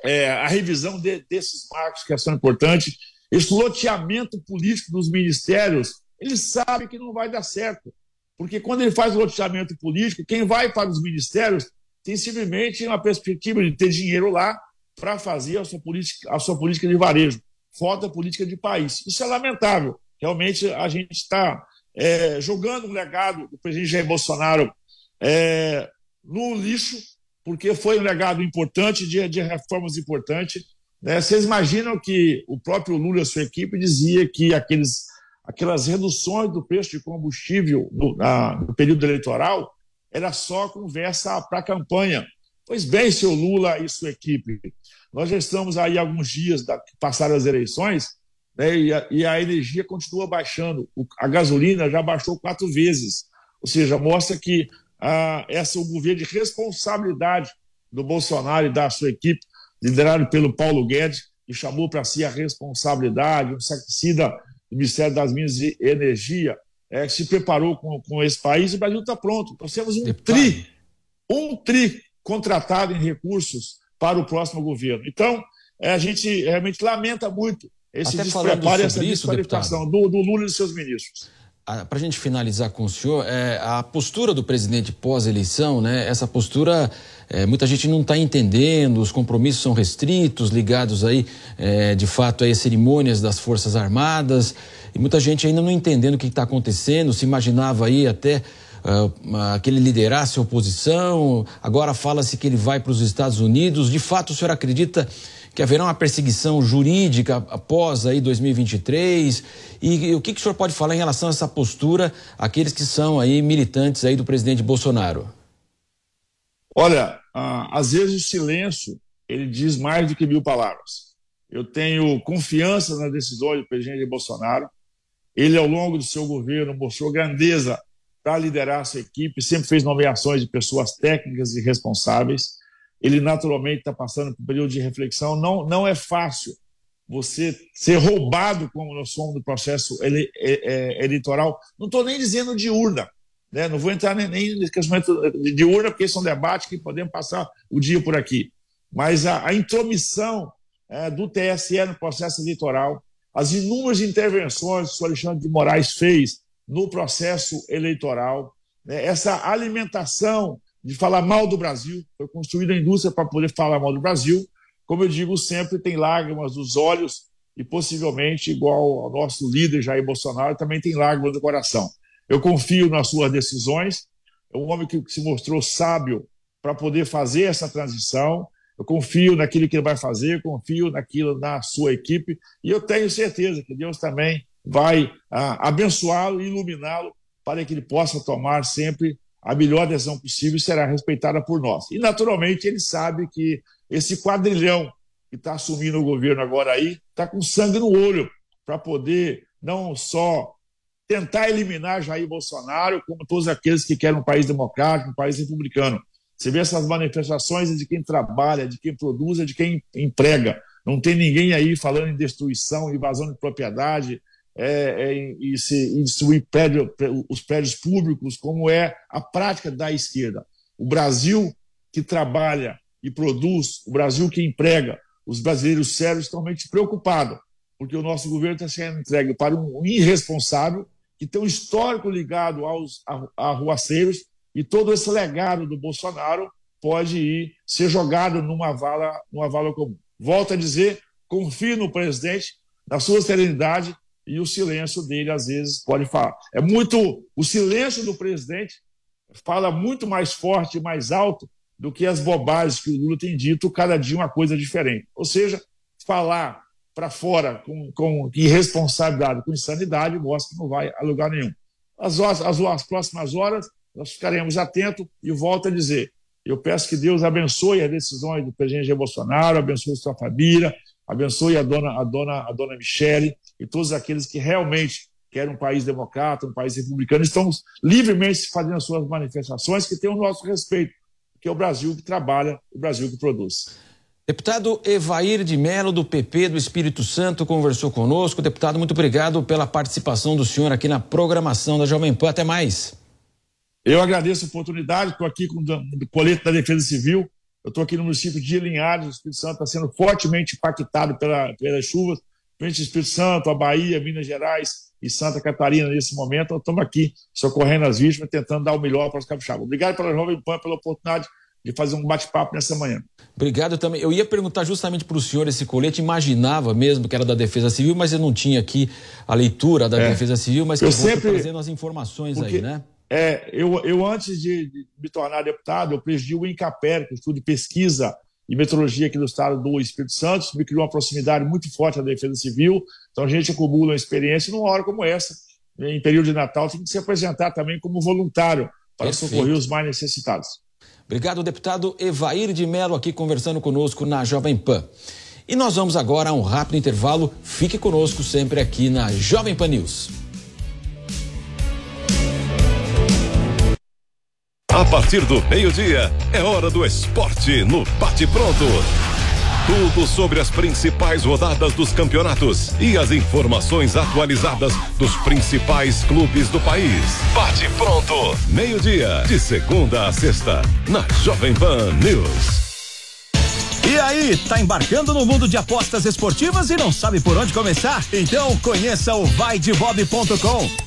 é, a revisão de, desses marcos que são importantes. Esse loteamento político dos ministérios, ele sabe que não vai dar certo. Porque quando ele faz o loteamento político, quem vai para os ministérios tem simplesmente uma perspectiva de ter dinheiro lá para fazer a sua, política, a sua política de varejo. Falta política de país. Isso é lamentável. Realmente a gente está é, jogando um legado do presidente Jair Bolsonaro é, no lixo, porque foi um legado importante de, de reformas importantes. Né? Vocês imaginam que o próprio Lula e a sua equipe dizia que aqueles, aquelas reduções do preço de combustível no, na, no período eleitoral era só conversa para a campanha. Pois bem, seu Lula e sua equipe, nós já estamos aí alguns dias da, passaram as eleições né, e, a, e, a, energia continua baixando. O, a gasolina já baixou quatro vezes. Ou seja, mostra que ah, essa é um governo de responsabilidade do Bolsonaro e da sua equipe, liderado pelo Paulo Guedes, que chamou para si a responsabilidade, um sacricida do Ministério das Minas e Energia, é, que se preparou com, com esse país. O Brasil está pronto. Nós temos um tri, um tri contratado em recursos para o próximo governo. Então, é, a gente realmente lamenta muito esse despreparo e essa desqualificação do, do Lula e de seus ministros para a gente finalizar com o senhor, é, a postura do presidente pós-eleição, né, essa postura, é, muita gente não está entendendo, os compromissos são restritos, ligados aí, é, de fato, aí, a cerimônias das Forças Armadas, e muita gente ainda não entendendo o que está acontecendo, se imaginava aí até uh, que ele liderasse a oposição, agora fala-se que ele vai para os Estados Unidos, de fato o senhor acredita que haverá uma perseguição jurídica após aí 2023? E, e o que, que o senhor pode falar em relação a essa postura, aqueles que são aí militantes aí do presidente Bolsonaro? Olha, ah, às vezes o silêncio ele diz mais do que mil palavras. Eu tenho confiança nas decisões do presidente Bolsonaro. Ele, ao longo do seu governo, mostrou grandeza para liderar a sua equipe, sempre fez nomeações de pessoas técnicas e responsáveis ele naturalmente está passando por um período de reflexão. Não, não é fácil você ser roubado, como nós somos no processo ele, é, é, eleitoral. Não estou nem dizendo de urna, né? não vou entrar nem, nem nesse questionamento de urna, porque esse é um debate que podemos passar o dia por aqui. Mas a, a intromissão é, do TSE no processo eleitoral, as inúmeras intervenções que o Alexandre de Moraes fez no processo eleitoral, né? essa alimentação de falar mal do Brasil. Foi construída a indústria para poder falar mal do Brasil. Como eu digo sempre, tem lágrimas nos olhos e possivelmente, igual ao nosso líder Jair Bolsonaro, também tem lágrimas no coração. Eu confio nas suas decisões. É um homem que se mostrou sábio para poder fazer essa transição. Eu confio naquilo que ele vai fazer, confio naquilo na sua equipe e eu tenho certeza que Deus também vai ah, abençoá-lo e iluminá-lo para que ele possa tomar sempre a melhor decisão possível será respeitada por nós. E, naturalmente, ele sabe que esse quadrilhão que está assumindo o governo agora aí está com sangue no olho para poder não só tentar eliminar Jair Bolsonaro, como todos aqueles que querem um país democrático, um país republicano. Você vê essas manifestações de quem trabalha, de quem produz, de quem emprega. Não tem ninguém aí falando em destruição, invasão de propriedade, é, é, e, se, destruir prédio, os prédios públicos, como é a prática da esquerda. O Brasil que trabalha e produz, o Brasil que emprega, os brasileiros sérios estão realmente preocupados, porque o nosso governo está sendo entregue para um irresponsável que tem um histórico ligado aos arruaceiros e todo esse legado do Bolsonaro pode ir ser jogado numa vala, numa vala comum. Volto a dizer, confio no presidente, na sua serenidade e o silêncio dele às vezes pode falar. É muito o silêncio do presidente fala muito mais forte, mais alto do que as bobagens que o Lula tem dito, cada dia uma coisa diferente. Ou seja, falar para fora com, com irresponsabilidade, com insanidade, mostra que não vai a lugar nenhum. As, as, as próximas horas nós ficaremos atentos e volto a dizer, eu peço que Deus abençoe as decisões do presidente Jair Bolsonaro, abençoe sua família, abençoe a dona, a dona, a dona Michele e todos aqueles que realmente querem um país democrata, um país republicano, estão livremente fazendo as suas manifestações que têm o nosso respeito, que é o Brasil que trabalha, o Brasil que produz. Deputado Evair de Mello, do PP do Espírito Santo, conversou conosco. Deputado, muito obrigado pela participação do senhor aqui na programação da Jovem Pan. Até mais. Eu agradeço a oportunidade, estou aqui com o colete da Defesa Civil. Eu estou aqui no município de Linhares, o Espírito Santo está sendo fortemente impactado pela, pelas chuvas frente ao Espírito Santo, a Bahia, Minas Gerais e Santa Catarina nesse momento. Estamos aqui socorrendo as vítimas, tentando dar o melhor para os capixabas. Obrigado pela Jovem Pan, pela oportunidade de fazer um bate-papo nessa manhã. Obrigado também. Eu ia perguntar justamente para o senhor esse colete, imaginava mesmo que era da Defesa Civil, mas eu não tinha aqui a leitura da é. Defesa Civil, mas eu sempre trazendo as informações Porque, aí, né? É, eu, eu antes de, de, me tornar deputado, eu presidi o INCAPER, que é o Estudo de Pesquisa e Metrologia aqui do estado do Espírito Santo, me criou uma proximidade muito forte à Defesa Civil, então a gente acumula uma experiência numa hora como essa, em período de Natal, tem que se apresentar também como voluntário para Perfeito. socorrer os mais necessitados. Obrigado, deputado Evair de Mello, aqui conversando conosco na Jovem Pan. E nós vamos agora a um rápido intervalo. Fique conosco sempre aqui na Jovem Pan News. A partir do meio-dia, é hora do esporte no Bate Pronto. Tudo sobre as principais rodadas dos campeonatos e as informações atualizadas dos principais clubes do país. Bate pronto, meio-dia, de segunda a sexta, na Jovem Pan News. E aí, tá embarcando no mundo de apostas esportivas e não sabe por onde começar? Então conheça o vaidebob.com.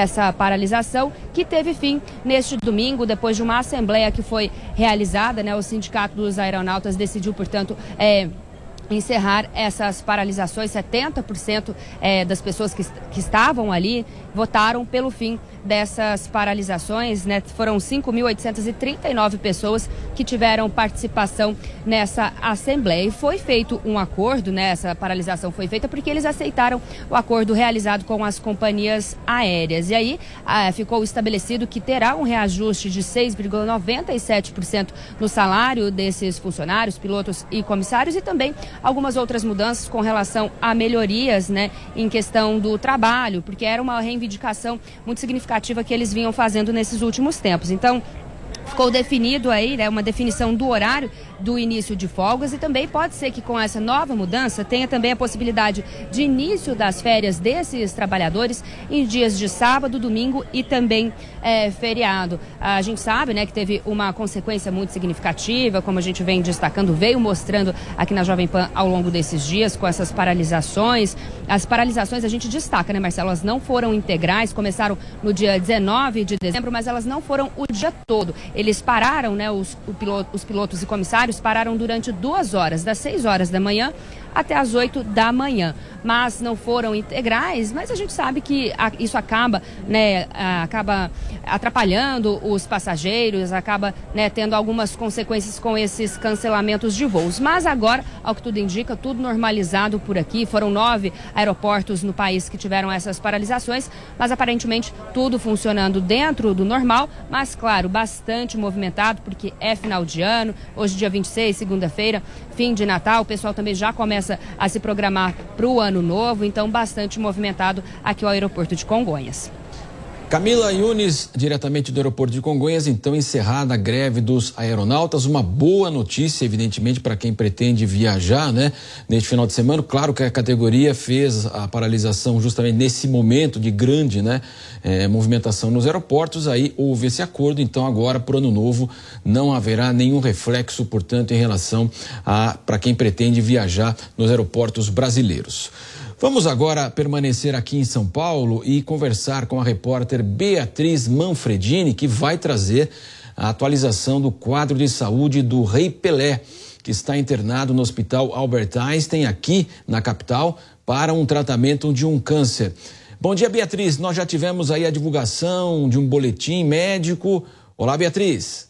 dessa paralisação, que teve fim neste domingo, depois de uma assembleia que foi realizada. Né, o Sindicato dos Aeronautas decidiu, portanto, é, encerrar essas paralisações. 70% é, das pessoas que, que estavam ali votaram pelo fim dessas paralisações. Né? Foram 5.839 pessoas que tiveram participação nessa Assembleia. E foi feito um acordo, né? essa paralisação foi feita porque eles aceitaram o acordo realizado com as companhias aéreas. E aí ah, ficou estabelecido que terá um reajuste de 6,97% no salário desses funcionários, pilotos e comissários e também algumas outras mudanças com relação a melhorias né, em questão do trabalho, porque era uma reivindicação muito significativa que eles vinham fazendo nesses últimos tempos. Então, ficou definido aí, né, uma definição do horário do início de folgas e também pode ser que com essa nova mudança tenha também a possibilidade de início das férias desses trabalhadores em dias de sábado, domingo e também é, feriado. A gente sabe, né, que teve uma consequência muito significativa, como a gente vem destacando, veio mostrando aqui na Jovem Pan ao longo desses dias com essas paralisações. As paralisações a gente destaca, né, Marcelo? Elas não foram integrais, começaram no dia 19 de dezembro, mas elas não foram o dia todo. Eles pararam, né, os, piloto, os pilotos e comissários pararam durante duas horas, das 6 horas da manhã até as 8 da manhã. Mas não foram integrais, mas a gente sabe que isso acaba, né, acaba atrapalhando os passageiros, acaba né, tendo algumas consequências com esses cancelamentos de voos. Mas agora, ao que tudo indica, tudo normalizado por aqui. Foram nove aeroportos no país que tiveram essas paralisações, mas aparentemente tudo funcionando dentro do normal, mas claro, bastante movimentado, porque é final de ano, hoje dia 26, segunda-feira, fim de Natal, o pessoal também já começa a se programar para o ano novo, então bastante movimentado aqui ao aeroporto de Congonhas. Camila Yunes, diretamente do aeroporto de Congonhas, então encerrada a greve dos aeronautas. Uma boa notícia, evidentemente, para quem pretende viajar, né? Neste final de semana. Claro que a categoria fez a paralisação justamente nesse momento de grande, né? É, movimentação nos aeroportos. Aí houve esse acordo. Então, agora, o ano novo, não haverá nenhum reflexo, portanto, em relação a para quem pretende viajar nos aeroportos brasileiros. Vamos agora permanecer aqui em São Paulo e conversar com a repórter Beatriz Manfredini, que vai trazer a atualização do quadro de saúde do Rei Pelé, que está internado no Hospital Albert Einstein, aqui na capital, para um tratamento de um câncer. Bom dia, Beatriz. Nós já tivemos aí a divulgação de um boletim médico. Olá, Beatriz.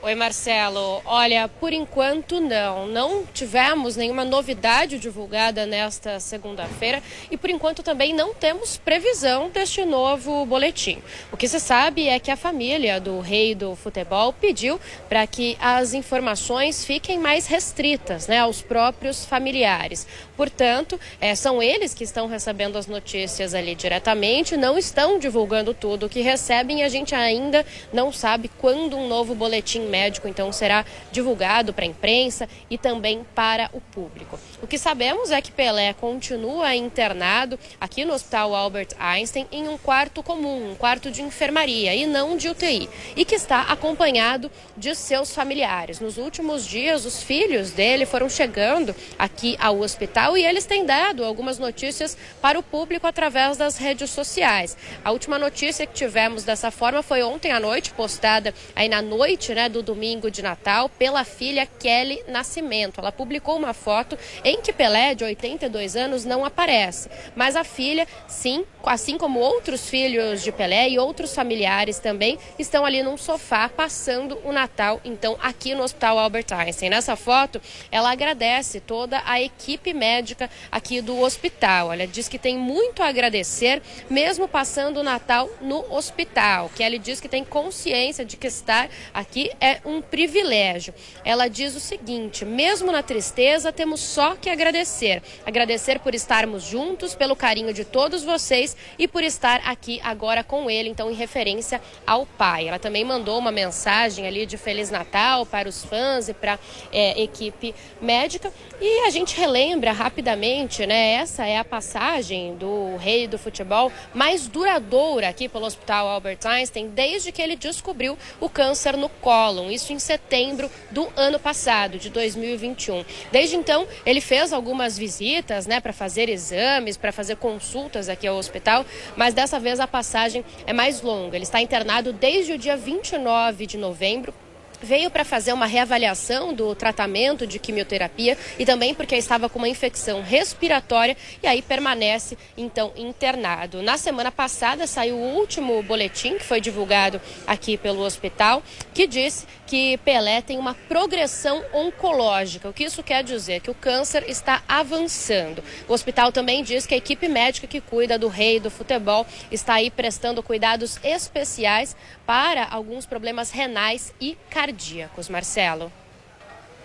Oi, Marcelo. Olha, por enquanto não. Não tivemos nenhuma novidade divulgada nesta segunda-feira e por enquanto também não temos previsão deste novo boletim. O que se sabe é que a família do rei do futebol pediu para que as informações fiquem mais restritas né, aos próprios familiares. Portanto, é, são eles que estão recebendo as notícias ali diretamente, não estão divulgando tudo o que recebem e a gente ainda não sabe quando um novo boletim médico então será divulgado para a imprensa e também para o público. O que sabemos é que Pelé continua internado aqui no Hospital Albert Einstein em um quarto comum, um quarto de enfermaria e não de UTI, e que está acompanhado de seus familiares. Nos últimos dias, os filhos dele foram chegando aqui ao hospital e eles têm dado algumas notícias para o público através das redes sociais. A última notícia que tivemos dessa forma foi ontem à noite, postada aí na noite né, do do domingo de Natal pela filha Kelly Nascimento. Ela publicou uma foto em que Pelé, de 82 anos, não aparece. Mas a filha, sim, assim como outros filhos de Pelé e outros familiares também, estão ali num sofá passando o Natal, então, aqui no Hospital Albert Einstein. Nessa foto, ela agradece toda a equipe médica aqui do hospital. Ela diz que tem muito a agradecer, mesmo passando o Natal no hospital. Kelly diz que tem consciência de que estar aqui é é um privilégio. Ela diz o seguinte: mesmo na tristeza, temos só que agradecer. Agradecer por estarmos juntos, pelo carinho de todos vocês e por estar aqui agora com ele, então, em referência ao pai. Ela também mandou uma mensagem ali de Feliz Natal para os fãs e para a é, equipe médica. E a gente relembra rapidamente, né? Essa é a passagem do rei do futebol mais duradoura aqui pelo Hospital Albert Einstein desde que ele descobriu o câncer no colo isso em setembro do ano passado, de 2021. Desde então, ele fez algumas visitas, né, para fazer exames, para fazer consultas aqui ao hospital, mas dessa vez a passagem é mais longa. Ele está internado desde o dia 29 de novembro veio para fazer uma reavaliação do tratamento de quimioterapia e também porque estava com uma infecção respiratória e aí permanece então internado. Na semana passada saiu o último boletim que foi divulgado aqui pelo hospital que disse que Pelé tem uma progressão oncológica. O que isso quer dizer? Que o câncer está avançando. O hospital também diz que a equipe médica que cuida do rei do futebol está aí prestando cuidados especiais para alguns problemas renais e cardíacos. Marcelo.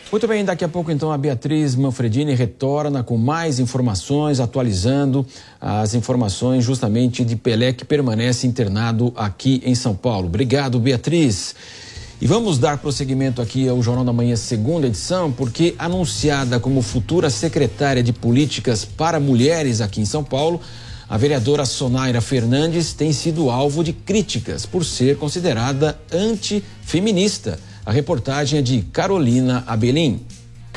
Muito bem, daqui a pouco então a Beatriz Manfredini retorna com mais informações, atualizando as informações justamente de Pelé que permanece internado aqui em São Paulo. Obrigado, Beatriz. E vamos dar prosseguimento aqui ao Jornal da Manhã, segunda edição, porque anunciada como futura secretária de Políticas para Mulheres aqui em São Paulo, a vereadora Sonaira Fernandes tem sido alvo de críticas por ser considerada antifeminista. A reportagem é de Carolina Abelim.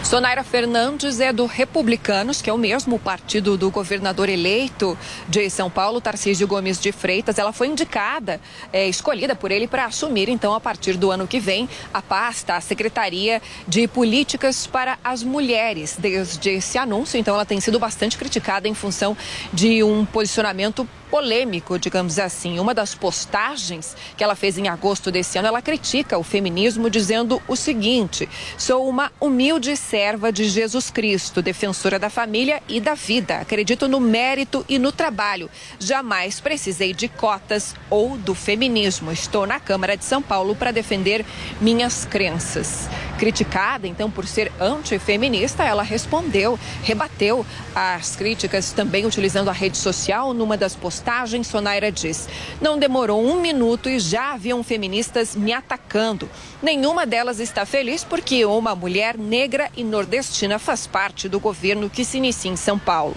Sonaira Fernandes é do Republicanos, que é o mesmo partido do governador eleito de São Paulo, Tarcísio Gomes de Freitas. Ela foi indicada, é, escolhida por ele para assumir, então, a partir do ano que vem, a pasta, a Secretaria de Políticas para as Mulheres. Desde esse anúncio, então, ela tem sido bastante criticada em função de um posicionamento polêmico, digamos assim. Uma das postagens que ela fez em agosto desse ano, ela critica o feminismo dizendo o seguinte: sou uma humilde serva de Jesus Cristo, defensora da família e da vida. Acredito no mérito e no trabalho. Jamais precisei de cotas ou do feminismo. Estou na Câmara de São Paulo para defender minhas crenças. Criticada, então, por ser antifeminista, ela respondeu, rebateu as críticas também utilizando a rede social numa das postagens Sonaira diz: Não demorou um minuto e já haviam feministas me atacando. Nenhuma delas está feliz porque uma mulher negra e nordestina faz parte do governo que se inicia em São Paulo.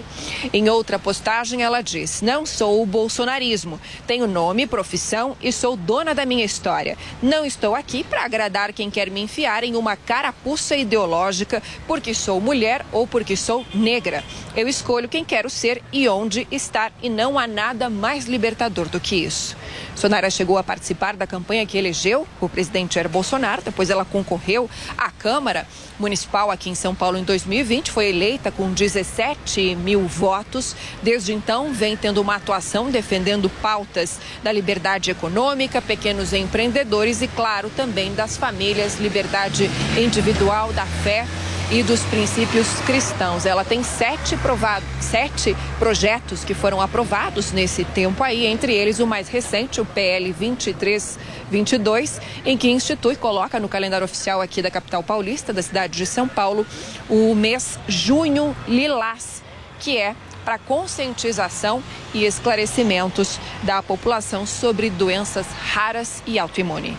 Em outra postagem, ela diz: Não sou o bolsonarismo. Tenho nome, profissão e sou dona da minha história. Não estou aqui para agradar quem quer me enfiar em uma carapuça ideológica porque sou mulher ou porque sou negra. Eu escolho quem quero ser e onde estar e não há nada mais libertador do que isso. Sonara chegou a participar da campanha que elegeu o presidente Jair Bolsonaro, depois ela concorreu à Câmara Municipal aqui em São Paulo em 2020, foi eleita com 17 mil votos. Desde então, vem tendo uma atuação defendendo pautas da liberdade econômica, pequenos empreendedores e, claro, também das famílias, liberdade individual, da fé e dos princípios cristãos. Ela tem sete, provado, sete projetos que foram aprovados nesse tempo aí, entre eles o mais recente, o PL 2322, em que institui, coloca no calendário oficial aqui da capital paulista, da cidade de São Paulo, o mês Junho Lilás, que é para conscientização e esclarecimentos da população sobre doenças raras e autoimune.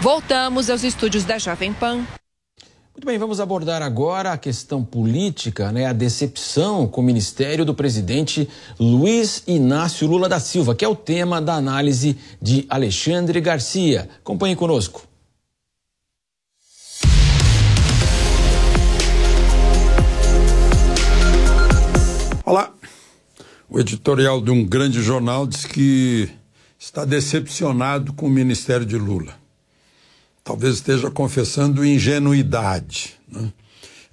Voltamos aos estúdios da Jovem Pan. Muito bem, vamos abordar agora a questão política, né? A decepção com o ministério do presidente Luiz Inácio Lula da Silva, que é o tema da análise de Alexandre Garcia. Acompanhe conosco. Olá. O editorial de um grande jornal diz que está decepcionado com o ministério de Lula talvez esteja confessando ingenuidade. Né?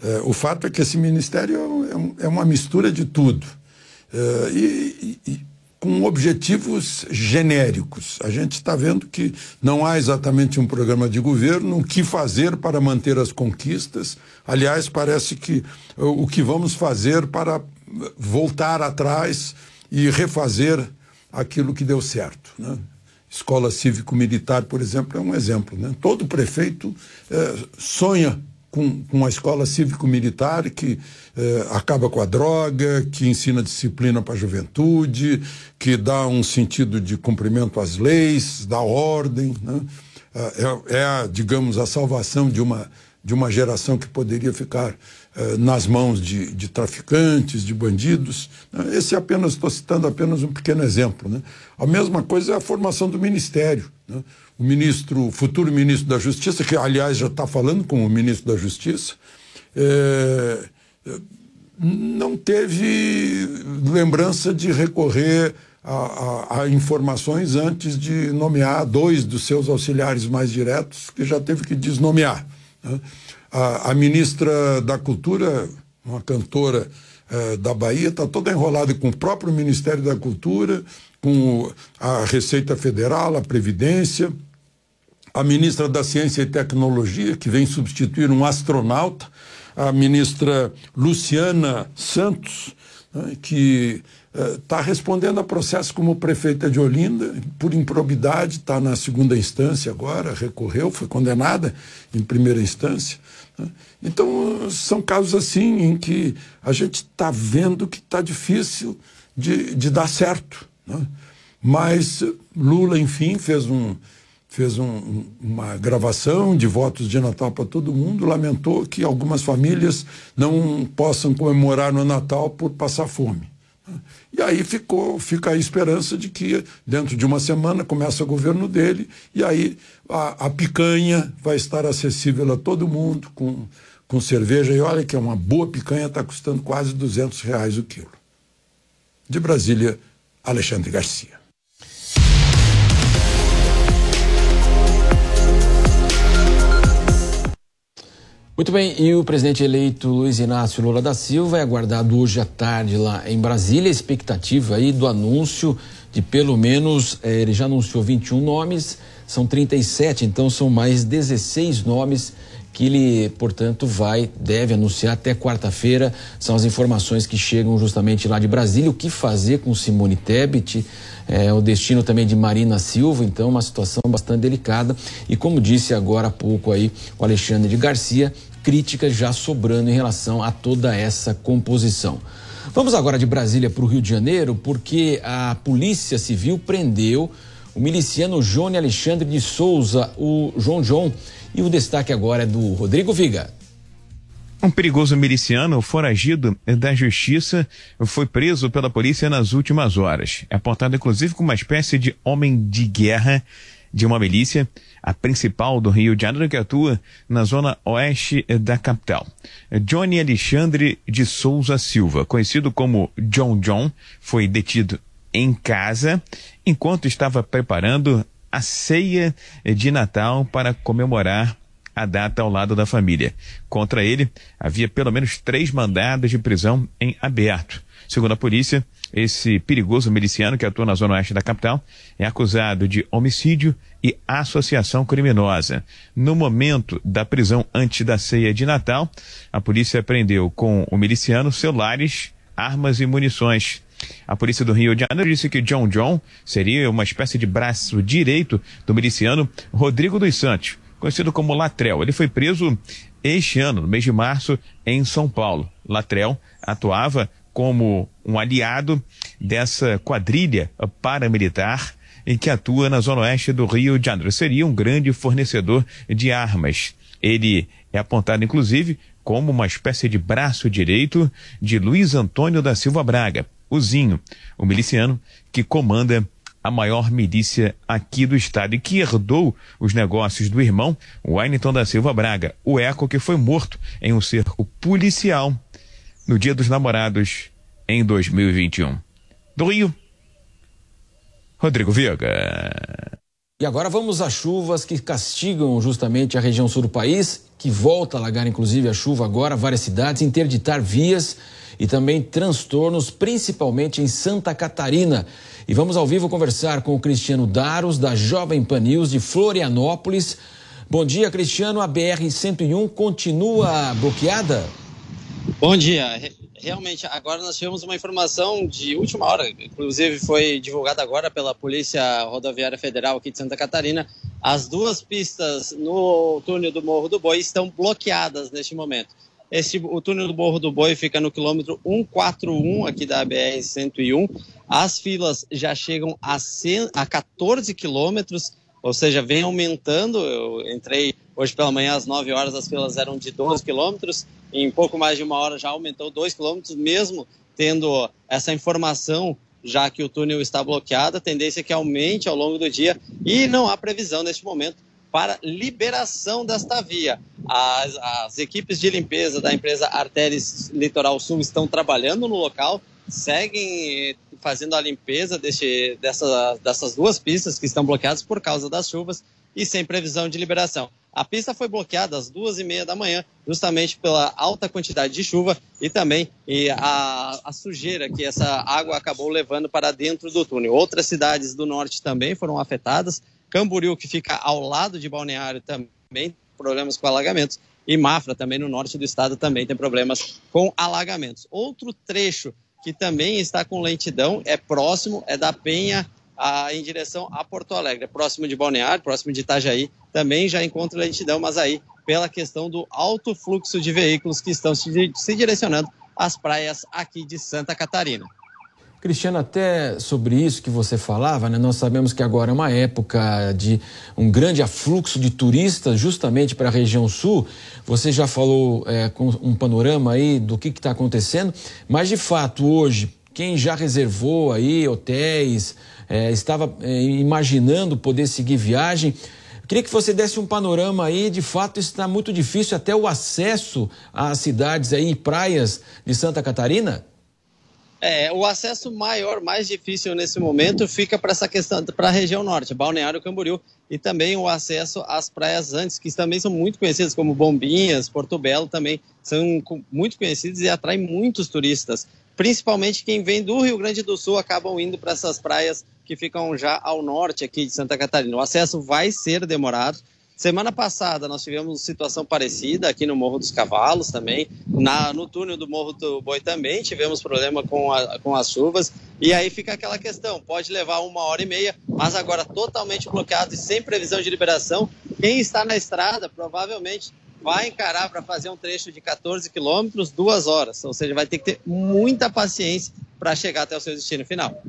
É, o fato é que esse ministério é, é uma mistura de tudo é, e, e, com objetivos genéricos. A gente está vendo que não há exatamente um programa de governo, o que fazer para manter as conquistas. Aliás, parece que o que vamos fazer para voltar atrás e refazer aquilo que deu certo. Né? Escola cívico-militar, por exemplo, é um exemplo. Né? Todo prefeito é, sonha com, com uma escola cívico-militar que é, acaba com a droga, que ensina disciplina para a juventude, que dá um sentido de cumprimento às leis, dá ordem. Né? É, é, a, digamos, a salvação de uma, de uma geração que poderia ficar eh, nas mãos de, de, traficantes, de bandidos. Né? Esse apenas, estou citando apenas um pequeno exemplo. Né? A mesma coisa é a formação do ministério. Né? O ministro, o futuro ministro da Justiça, que aliás já está falando com o ministro da Justiça, é, não teve lembrança de recorrer a, a, a, informações antes de nomear dois dos seus auxiliares mais diretos, que já teve que desnomear. Né? A, a ministra da Cultura, uma cantora eh, da Bahia, está toda enrolada com o próprio Ministério da Cultura, com a Receita Federal, a Previdência. A ministra da Ciência e Tecnologia, que vem substituir um astronauta, a ministra Luciana Santos, né, que está respondendo a processo como prefeita de Olinda, por improbidade, está na segunda instância agora, recorreu, foi condenada em primeira instância. Né. Então, são casos assim em que a gente está vendo que está difícil de, de dar certo. Né? Mas Lula, enfim, fez, um, fez um, uma gravação de votos de Natal para todo mundo, lamentou que algumas famílias não possam comemorar no Natal por passar fome. E aí ficou, fica a esperança de que dentro de uma semana começa o governo dele e aí a, a picanha vai estar acessível a todo mundo com, com cerveja. E olha que é uma boa picanha, está custando quase 200 reais o quilo. De Brasília, Alexandre Garcia. Muito bem, e o presidente eleito Luiz Inácio Lula da Silva é aguardado hoje à tarde lá em Brasília. A expectativa aí do anúncio de pelo menos, eh, ele já anunciou 21 nomes, são 37, então são mais 16 nomes que ele, portanto, vai, deve anunciar até quarta-feira. São as informações que chegam justamente lá de Brasília. O que fazer com Simone Tebet? É, o destino também de Marina Silva, então uma situação bastante delicada. E como disse agora há pouco aí o Alexandre de Garcia, críticas já sobrando em relação a toda essa composição. Vamos agora de Brasília para o Rio de Janeiro, porque a Polícia Civil prendeu o miliciano Johnny Alexandre de Souza, o João João. E o destaque agora é do Rodrigo Viga. Um perigoso miliciano foragido da justiça foi preso pela polícia nas últimas horas. É apontado inclusive como uma espécie de homem de guerra de uma milícia, a principal do Rio de Janeiro, que atua na zona oeste da capital. Johnny Alexandre de Souza Silva, conhecido como John John, foi detido em casa enquanto estava preparando a ceia de Natal para comemorar a data ao lado da família. Contra ele, havia pelo menos três mandados de prisão em aberto. Segundo a polícia, esse perigoso miliciano que atua na zona oeste da capital é acusado de homicídio e associação criminosa. No momento da prisão antes da ceia de Natal, a polícia prendeu com o miliciano celulares, armas e munições. A polícia do Rio de Janeiro disse que John John seria uma espécie de braço direito do miliciano Rodrigo dos Santos, conhecido como Latrel. Ele foi preso este ano, no mês de março, em São Paulo. Latrel atuava como um aliado dessa quadrilha paramilitar em que atua na zona oeste do Rio de Janeiro. Seria um grande fornecedor de armas. Ele é apontado, inclusive, como uma espécie de braço direito de Luiz Antônio da Silva Braga, o Zinho, o miliciano que comanda a maior milícia aqui do estado e que herdou os negócios do irmão, Wellington da Silva Braga, o Eco que foi morto em um cerco policial no Dia dos Namorados em 2021. Do Rio, Rodrigo Viega. E agora vamos às chuvas que castigam justamente a região sul do país, que volta a alagar inclusive a chuva agora, várias cidades, interditar vias e também transtornos, principalmente em Santa Catarina. E vamos ao vivo conversar com o Cristiano Daros, da Jovem Pan News de Florianópolis. Bom dia, Cristiano. A BR-101 continua bloqueada? Bom dia. Realmente, agora nós tivemos uma informação de última hora, inclusive foi divulgada agora pela Polícia Rodoviária Federal aqui de Santa Catarina. As duas pistas no túnel do Morro do Boi estão bloqueadas neste momento. Esse, o túnel do Morro do Boi fica no quilômetro 141 aqui da BR-101. As filas já chegam a, 100, a 14 quilômetros, ou seja, vem aumentando. Eu entrei hoje pela manhã às 9 horas, as filas eram de 12 quilômetros. Em pouco mais de uma hora já aumentou 2 quilômetros, mesmo tendo essa informação já que o túnel está bloqueado, a tendência é que aumente ao longo do dia e não há previsão neste momento para liberação desta via. As, as, equipes de limpeza da empresa Artéries Litoral Sul estão trabalhando no local, seguem fazendo a limpeza deste, dessa, dessas duas pistas que estão bloqueadas por causa das chuvas e sem previsão de liberação. A pista foi bloqueada às duas e meia da manhã, justamente pela alta quantidade de chuva e também e a, a sujeira que essa água acabou levando para dentro do túnel. Outras cidades do norte também foram afetadas, Camboriú, que fica ao lado de Balneário, também problemas com alagamentos. E Mafra, também no norte do estado, também tem problemas com alagamentos. Outro trecho que também está com lentidão, é próximo, é da Penha a, em direção a Porto Alegre, é próximo de Balneário, próximo de Itajaí, também já encontra lentidão, mas aí pela questão do alto fluxo de veículos que estão se, se direcionando às praias aqui de Santa Catarina. Cristiano, até sobre isso que você falava, né, nós sabemos que agora é uma época de um grande afluxo de turistas justamente para a região sul. Você já falou é, com um panorama aí do que está acontecendo, mas de fato hoje, quem já reservou aí hotéis, é, estava é, imaginando poder seguir viagem, Queria que você desse um panorama aí, de fato está muito difícil até o acesso às cidades aí, praias de Santa Catarina? É, o acesso maior, mais difícil nesse momento, fica para essa questão, para a região norte, Balneário Camboriú, e também o acesso às praias antes, que também são muito conhecidas, como Bombinhas, Porto Belo, também são muito conhecidas e atraem muitos turistas. Principalmente quem vem do Rio Grande do Sul acabam indo para essas praias que ficam já ao norte aqui de Santa Catarina. O acesso vai ser demorado, Semana passada nós tivemos situação parecida aqui no Morro dos Cavalos também. Na, no túnel do Morro do Boi também tivemos problema com, a, com as chuvas. E aí fica aquela questão: pode levar uma hora e meia, mas agora totalmente bloqueado e sem previsão de liberação. Quem está na estrada provavelmente vai encarar para fazer um trecho de 14 quilômetros, duas horas. Ou seja, vai ter que ter muita paciência para chegar até o seu destino final.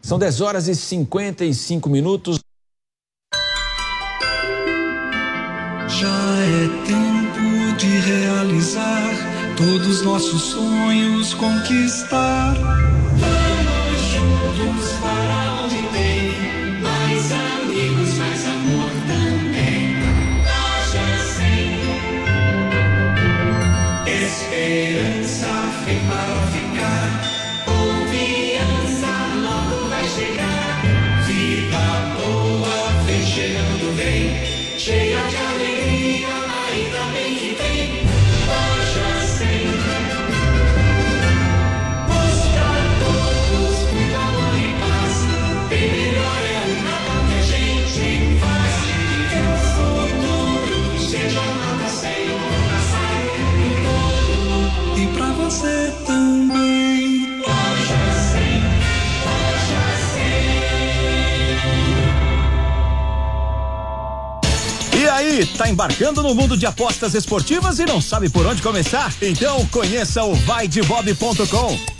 São 10 horas e 55 minutos. É tempo de realizar todos nossos sonhos conquistar. Você também. Loja 100. Loja 100. E aí, tá embarcando no mundo de apostas esportivas e não sabe por onde começar? Então conheça o vaidebob.com.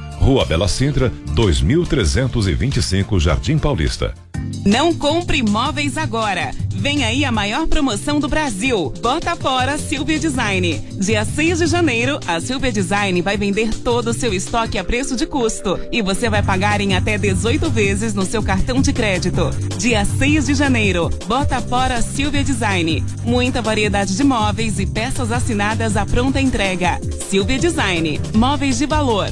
Rua Bela Sintra, 2325 Jardim Paulista. Não compre imóveis agora. Vem aí a maior promoção do Brasil. Bota fora Silvia Design. Dia 6 de janeiro, a Silvia Design vai vender todo o seu estoque a preço de custo. E você vai pagar em até 18 vezes no seu cartão de crédito. Dia 6 de janeiro, bota fora Silvia Design. Muita variedade de móveis e peças assinadas à pronta entrega. Silvia Design. Móveis de valor.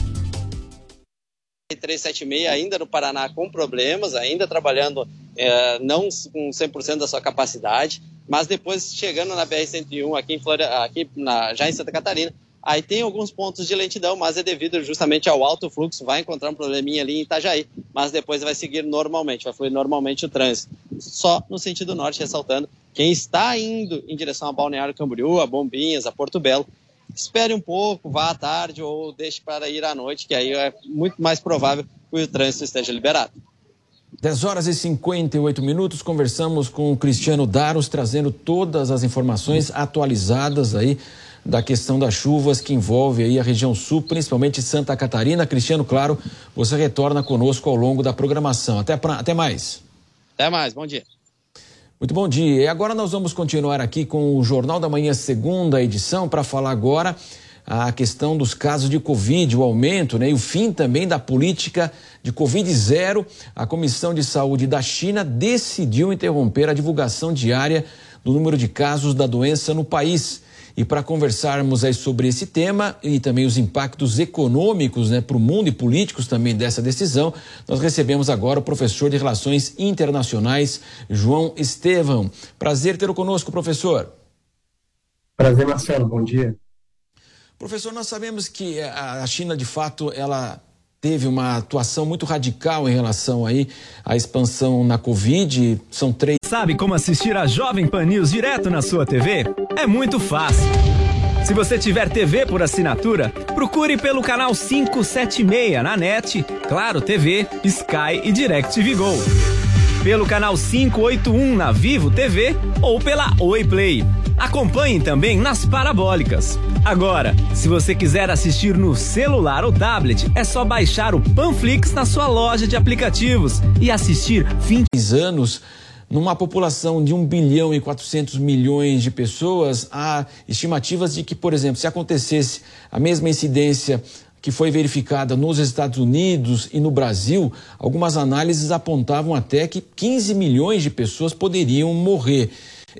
376 ainda no Paraná com problemas, ainda trabalhando é, não com 100% da sua capacidade, mas depois chegando na BR-101 aqui, em Flore... aqui na... já em Santa Catarina, aí tem alguns pontos de lentidão, mas é devido justamente ao alto fluxo, vai encontrar um probleminha ali em Itajaí, mas depois vai seguir normalmente, vai fluir normalmente o trânsito. Só no sentido norte, ressaltando, Quem está indo em direção a Balneário Camboriú, a Bombinhas, a Porto Belo, espere um pouco, vá à tarde ou deixe para ir à noite, que aí é muito mais provável que o trânsito esteja liberado. 10 horas e 58 minutos, conversamos com o Cristiano Daros, trazendo todas as informações atualizadas aí da questão das chuvas que envolve aí a região sul, principalmente Santa Catarina. Cristiano, claro, você retorna conosco ao longo da programação. Até, pra, até mais. Até mais, bom dia. Muito bom dia. E agora nós vamos continuar aqui com o Jornal da Manhã, segunda edição, para falar agora a questão dos casos de Covid, o aumento né, e o fim também da política de Covid zero. A Comissão de Saúde da China decidiu interromper a divulgação diária do número de casos da doença no país. E para conversarmos aí sobre esse tema e também os impactos econômicos né, para o mundo e políticos também dessa decisão, nós recebemos agora o professor de Relações Internacionais, João Estevão. Prazer tê-lo conosco, professor. Prazer, Marcelo. Bom dia. Professor, nós sabemos que a China, de fato, ela teve uma atuação muito radical em relação aí à expansão na Covid. São três. Sabe como assistir a Jovem Pan News direto na sua TV? É muito fácil. Se você tiver TV por assinatura, procure pelo canal 576 na NET, Claro TV, Sky e DirecTV Go. Pelo canal 581 na Vivo TV ou pela Oi Play. Acompanhe também nas parabólicas. Agora, se você quiser assistir no celular ou tablet, é só baixar o Panflix na sua loja de aplicativos e assistir 20 anos numa população de 1 bilhão e 400 milhões de pessoas, há estimativas de que, por exemplo, se acontecesse a mesma incidência que foi verificada nos Estados Unidos e no Brasil, algumas análises apontavam até que 15 milhões de pessoas poderiam morrer.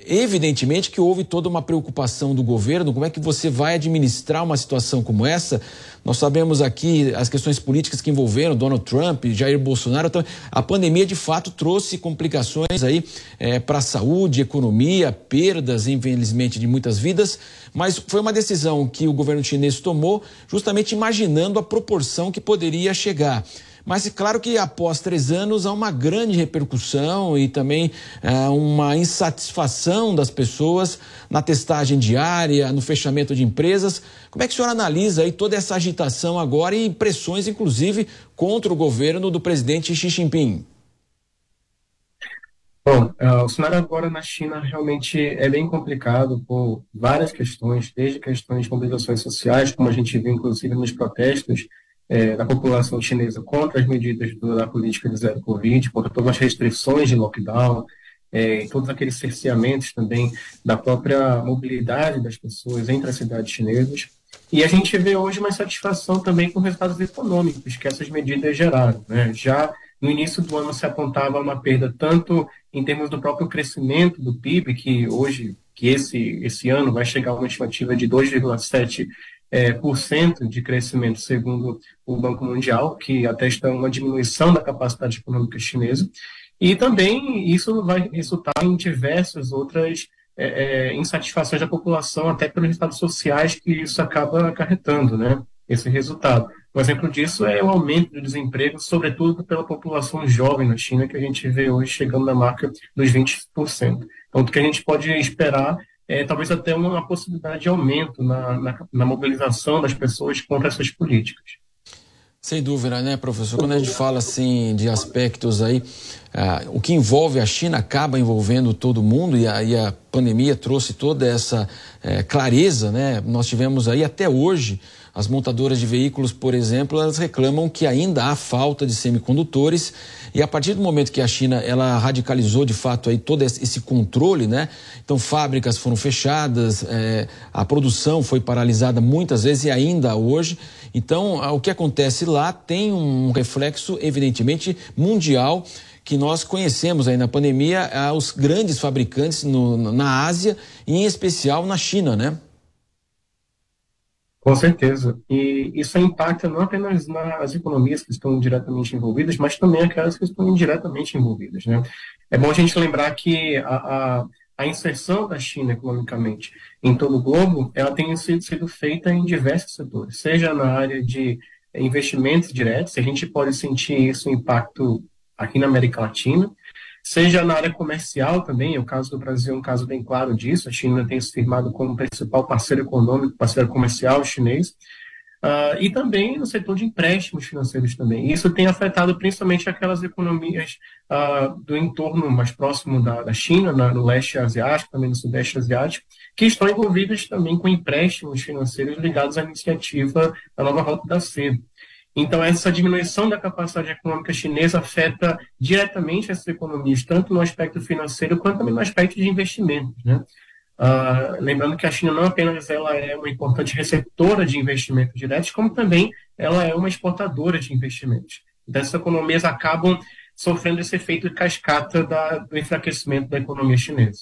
Evidentemente que houve toda uma preocupação do governo, como é que você vai administrar uma situação como essa? Nós sabemos aqui as questões políticas que envolveram Donald Trump, Jair Bolsonaro. Então, a pandemia de fato trouxe complicações aí é, para a saúde, economia, perdas, infelizmente, de muitas vidas. Mas foi uma decisão que o governo chinês tomou, justamente imaginando a proporção que poderia chegar. Mas é claro que após três anos há uma grande repercussão e também é, uma insatisfação das pessoas na testagem diária, no fechamento de empresas. Como é que o senhor analisa aí toda essa agitação agora e pressões, inclusive, contra o governo do presidente Xi Jinping? Bom, uh, o cenário agora na China realmente é bem complicado por várias questões, desde questões de mobilizações sociais, como a gente viu inclusive nos protestos, é, da população chinesa contra as medidas do, da política de zero Covid, contra todas as restrições de lockdown, é, todos aqueles cerceamentos também da própria mobilidade das pessoas entre as cidades chinesas. E a gente vê hoje uma insatisfação também com os resultados econômicos que essas medidas geraram. Né? Já no início do ano se apontava uma perda tanto em termos do próprio crescimento do PIB, que hoje, que esse, esse ano vai chegar a uma estimativa de 2,7 é, por cento de crescimento, segundo o Banco Mundial, que atesta uma diminuição da capacidade econômica chinesa. E também isso vai resultar em diversas outras é, é, insatisfações da população, até pelos resultados sociais que isso acaba acarretando, né? Esse resultado. Um exemplo disso é o aumento do desemprego, sobretudo pela população jovem na China, que a gente vê hoje chegando na marca dos 20%. Então, o que a gente pode esperar é, talvez até uma possibilidade de aumento na, na, na, mobilização das pessoas contra essas políticas. Sem dúvida, né, professor? Quando a gente fala assim de aspectos aí, ah, o que envolve a China acaba envolvendo todo mundo e a, e a pandemia trouxe toda essa é, clareza, né? Nós tivemos aí até hoje as montadoras de veículos, por exemplo, elas reclamam que ainda há falta de semicondutores e a partir do momento que a China ela radicalizou de fato aí todo esse controle, né? Então fábricas foram fechadas, é, a produção foi paralisada muitas vezes e ainda hoje. Então o que acontece lá tem um reflexo evidentemente mundial que nós conhecemos aí na pandemia os grandes fabricantes no, na Ásia e em especial na China, né? Com certeza. E isso impacta não apenas nas economias que estão diretamente envolvidas, mas também aquelas que estão indiretamente envolvidas. Né? É bom a gente lembrar que a, a, a inserção da China economicamente em todo o globo, ela tem sido, sido feita em diversos setores, seja na área de investimentos diretos, a gente pode sentir isso, impacto aqui na América Latina, seja na área comercial também, o caso do Brasil é um caso bem claro disso, a China tem se firmado como principal parceiro econômico, parceiro comercial chinês, Uh, e também no setor de empréstimos financeiros também. Isso tem afetado principalmente aquelas economias uh, do entorno mais próximo da, da China, na, no leste asiático, também no sudeste asiático, que estão envolvidas também com empréstimos financeiros ligados à iniciativa da nova rota da seda. Então, essa diminuição da capacidade econômica chinesa afeta diretamente essas economias, tanto no aspecto financeiro quanto também no aspecto de investimentos. Né? Uh, lembrando que a China não apenas ela é uma importante receptora de investimentos diretos, como também ela é uma exportadora de investimentos. Então, essas economias acabam sofrendo esse efeito de cascata da, do enfraquecimento da economia chinesa.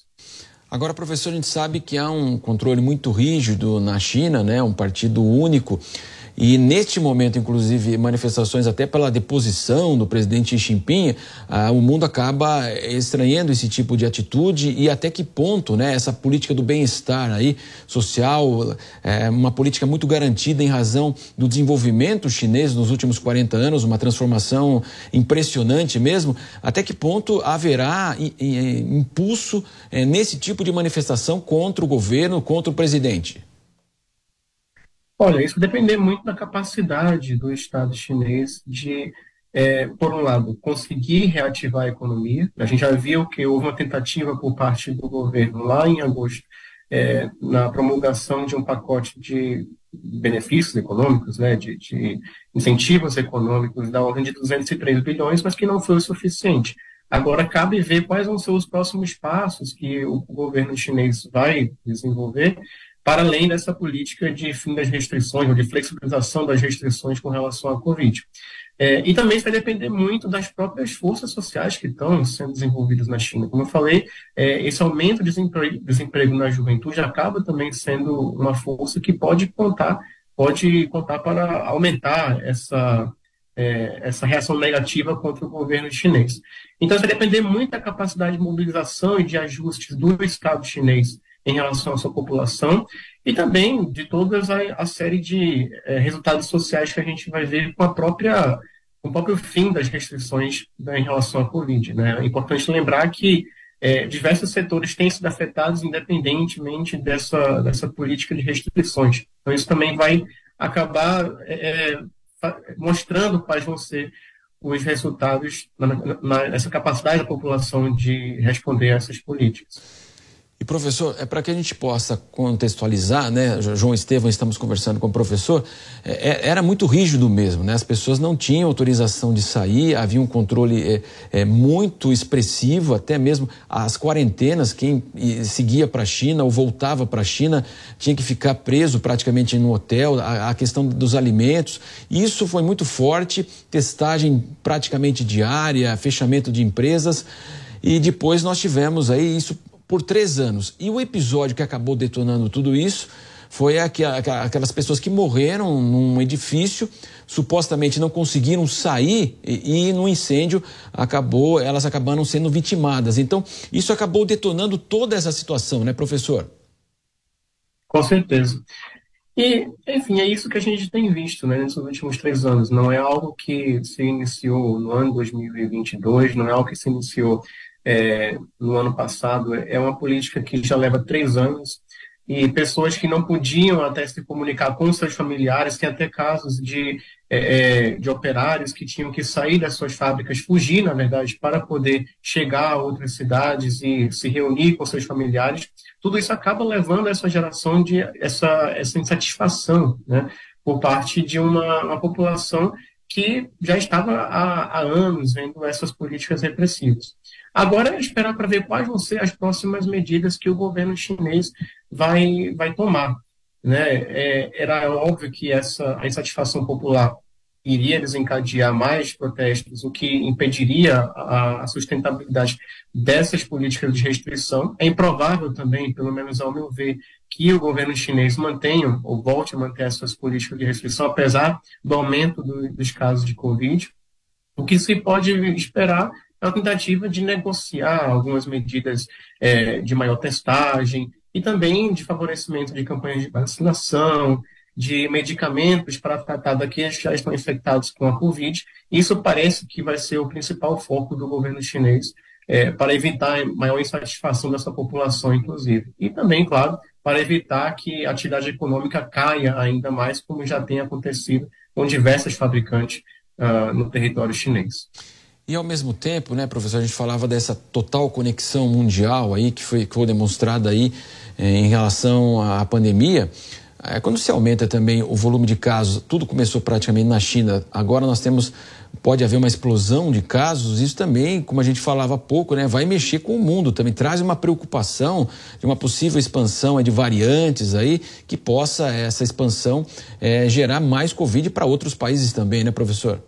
Agora, professor, a gente sabe que há um controle muito rígido na China, né, um partido único. E neste momento, inclusive, manifestações até pela deposição do presidente Xi Jinping, ah, o mundo acaba estranhando esse tipo de atitude e até que ponto né, essa política do bem-estar aí social, é uma política muito garantida em razão do desenvolvimento chinês nos últimos 40 anos, uma transformação impressionante mesmo, até que ponto haverá impulso é, nesse tipo de manifestação contra o governo, contra o presidente? Olha, isso depender muito da capacidade do Estado chinês de, é, por um lado, conseguir reativar a economia. A gente já viu que houve uma tentativa por parte do governo lá em agosto, é, na promulgação de um pacote de benefícios econômicos, né, de, de incentivos econômicos da ordem de 203 bilhões, mas que não foi o suficiente. Agora, cabe ver quais vão ser os próximos passos que o governo chinês vai desenvolver para além dessa política de fim das restrições, ou de flexibilização das restrições com relação à Covid. É, e também vai depender muito das próprias forças sociais que estão sendo desenvolvidas na China. Como eu falei, é, esse aumento de desemprego, desemprego, na juventude acaba também sendo uma força que pode contar, pode contar para aumentar essa, é, essa reação negativa contra o governo chinês. Então, vai depender muito da capacidade de mobilização e de ajustes do Estado chinês em relação à sua população e também de toda a, a série de é, resultados sociais que a gente vai ver com a própria com o próprio fim das restrições né, em relação à Covid. Né? É importante lembrar que é, diversos setores têm sido afetados independentemente dessa, dessa política de restrições. Então, isso também vai acabar é, mostrando quais vão ser os resultados na, na, nessa capacidade da população de responder a essas políticas. E professor, é para que a gente possa contextualizar, né? João Estevam, estamos conversando com o professor, é, é, era muito rígido mesmo, né? As pessoas não tinham autorização de sair, havia um controle é, é muito expressivo, até mesmo as quarentenas, quem seguia para a China ou voltava para a China tinha que ficar preso praticamente no hotel, a, a questão dos alimentos, isso foi muito forte, testagem praticamente diária, fechamento de empresas. E depois nós tivemos aí isso por três anos. E o episódio que acabou detonando tudo isso foi aquelas pessoas que morreram num edifício, supostamente não conseguiram sair e, e, no incêndio acabou, elas acabaram sendo vitimadas. Então, isso acabou detonando toda essa situação, né, professor? Com certeza. E, enfim, é isso que a gente tem visto né, nesses últimos três anos. Não é algo que se iniciou no ano 2022, não é algo que se iniciou é, no ano passado. É uma política que já leva três anos e pessoas que não podiam até se comunicar com seus familiares, tem até casos de, é, é, de operários que tinham que sair das suas fábricas, fugir, na verdade, para poder chegar a outras cidades e se reunir com seus familiares. Tudo isso acaba levando a essa geração de essa, essa insatisfação né, por parte de uma, uma população que já estava há, há anos vendo essas políticas repressivas. Agora é esperar para ver quais vão ser as próximas medidas que o governo chinês vai, vai tomar. Né? É, era óbvio que essa a insatisfação popular iria desencadear mais protestos, o que impediria a, a, sustentabilidade dessas políticas de restrição. É improvável também, pelo menos ao meu ver, que o governo chinês mantenha ou volte a manter essas políticas de restrição, apesar do aumento do, dos casos de Covid. O que se pode esperar é uma tentativa de negociar algumas medidas é, de maior testagem e também de favorecimento de campanhas de vacinação, de medicamentos para tratar daqueles que já estão infectados com a Covid. Isso parece que vai ser o principal foco do governo chinês é, para evitar maior insatisfação dessa população, inclusive. E também, claro, para evitar que a atividade econômica caia ainda mais, como já tem acontecido com diversas fabricantes uh, no território chinês. E ao mesmo tempo, né, professor, a gente falava dessa total conexão mundial aí que foi, que foi demonstrada aí eh, em relação à pandemia. É, quando se aumenta também o volume de casos, tudo começou praticamente na China, agora nós temos, pode haver uma explosão de casos, isso também, como a gente falava há pouco, né, vai mexer com o mundo, também traz uma preocupação de uma possível expansão de variantes aí, que possa essa expansão é, gerar mais Covid para outros países também, né, professor?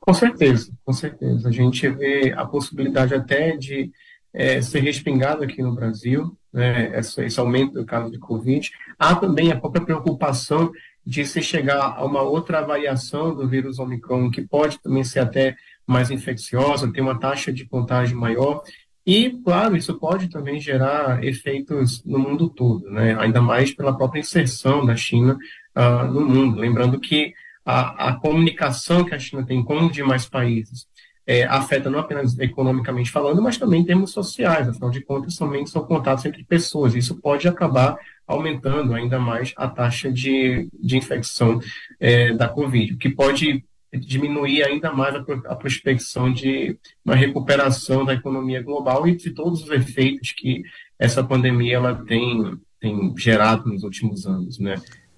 Com certeza, com certeza. A gente vê a possibilidade até de é, ser respingado aqui no Brasil, né, esse, esse, aumento do caso de Covid. Há também a própria preocupação de se chegar a uma outra variação do vírus Omicron, que pode também ser até mais infecciosa, ter uma taxa de contágio maior. E, claro, isso pode também gerar efeitos no mundo todo, né? ainda mais pela própria inserção da China uh, no mundo. Lembrando que a, a, comunicação que a China tem com os demais países é, afeta não apenas economicamente falando, mas também em termos sociais. Afinal de contas, somente são contatos entre pessoas. Isso pode acabar aumentando ainda mais a taxa de, de infecção é, da Covid, o que pode diminuir ainda mais a, a prospecção de uma recuperação da economia global e de todos os efeitos que essa pandemia ela tem, tem gerado nos últimos anos, né?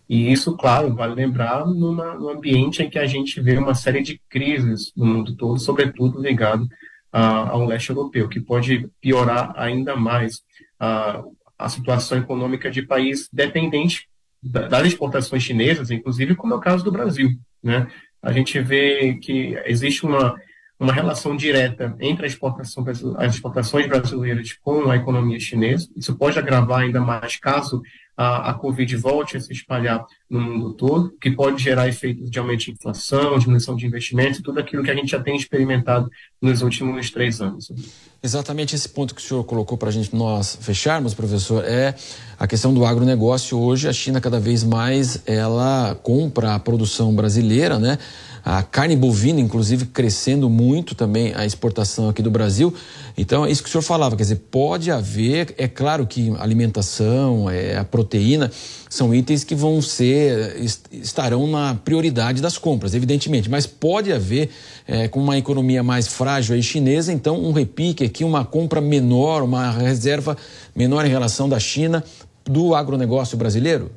E isso, claro, vale lembrar numa, num ambiente em que a gente vê uma série de crises no mundo todo, sobretudo ligado ao leste europeu, que pode piorar ainda mais uh, a situação econômica de país dependente das exportações chinesas, inclusive como é o caso do Brasil. Né? A gente vê que existe uma, uma relação direta entre a exportação, as exportações brasileiras com a economia chinesa. Isso pode agravar ainda mais caso a, a Covid volte a se espalhar no mundo todo, que pode gerar efeitos de aumento de inflação, diminuição de investimentos tudo aquilo que a gente já tem experimentado nos últimos três anos. Exatamente esse ponto que o senhor colocou para a gente nós fecharmos, professor, é a questão do agronegócio. Hoje a China cada vez mais ela compra a produção brasileira, né? A carne bovina, inclusive, crescendo muito também a exportação aqui do Brasil. Então, é isso que o senhor falava, quer dizer, pode haver, é claro que alimentação, é, a proteína, são itens que vão ser, estarão na prioridade das compras, evidentemente, mas pode haver, é, com uma economia mais frágil aí chinesa, então um repique aqui, uma compra menor, uma reserva menor em relação da China do agronegócio brasileiro?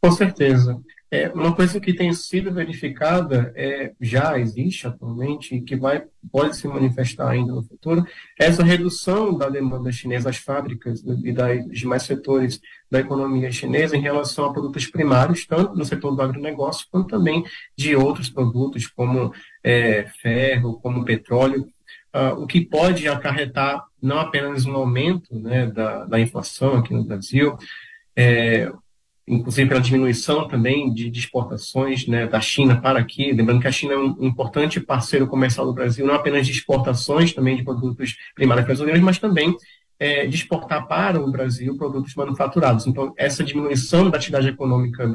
Com certeza. É, uma coisa que tem sido verificada, é, já existe atualmente, e que vai, pode se manifestar ainda no futuro, é essa redução da demanda chinesa às fábricas e das demais setores da economia chinesa em relação a produtos primários, tanto no setor do agronegócio, quanto também de outros produtos, como é, ferro, como petróleo, uh, o que pode acarretar não apenas um aumento né, da, da inflação aqui no Brasil, é, inclusive pela diminuição também de, de exportações né, da China para aqui. Lembrando que a China é um importante parceiro comercial do Brasil, não apenas de exportações também de produtos primários brasileiros, mas também é, de exportar para o Brasil produtos manufaturados. Então, essa diminuição da atividade econômica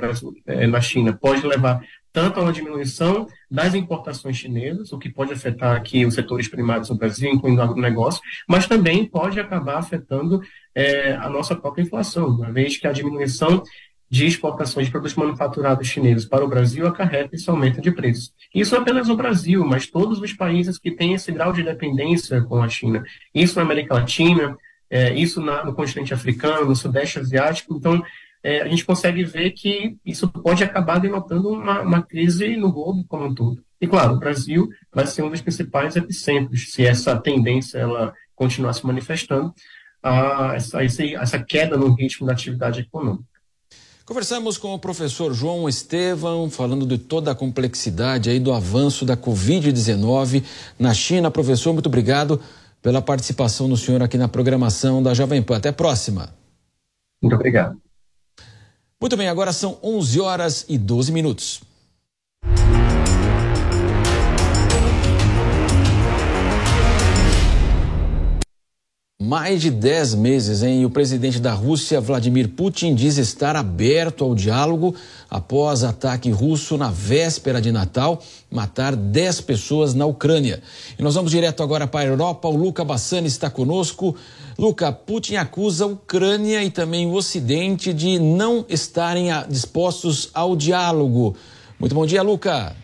é, na China pode levar tanto a uma diminuição das importações chinesas, o que pode afetar aqui os setores primários do Brasil, incluindo o agronegócio, mas também pode acabar afetando é, a nossa própria inflação, uma vez que a diminuição de exportações de produtos manufaturados chineses para o Brasil acarreta esse aumento de preços. Isso não apenas o Brasil, mas todos os países que têm esse grau de dependência com a China. Isso na América Latina, é, isso na, no continente africano, no Sudeste Asiático. Então, é, a gente consegue ver que isso pode acabar denotando uma, uma crise no globo como um todo. E, claro, o Brasil vai ser um dos principais epicentros se essa tendência ela continuar se manifestando, a, essa queda no ritmo da atividade econômica. Conversamos com o professor João Estevão, falando de toda a complexidade aí do avanço da Covid-19 na China. Professor, muito obrigado pela participação do senhor aqui na programação da Jovem Pan. Até a próxima. Muito obrigado. Muito bem, agora são 11 horas e 12 minutos. Mais de 10 meses, hein? O presidente da Rússia, Vladimir Putin, diz estar aberto ao diálogo após ataque russo na véspera de Natal matar 10 pessoas na Ucrânia. E nós vamos direto agora para a Europa. O Luca Bassani está conosco. Luca, Putin acusa a Ucrânia e também o Ocidente de não estarem dispostos ao diálogo. Muito bom dia, Luca.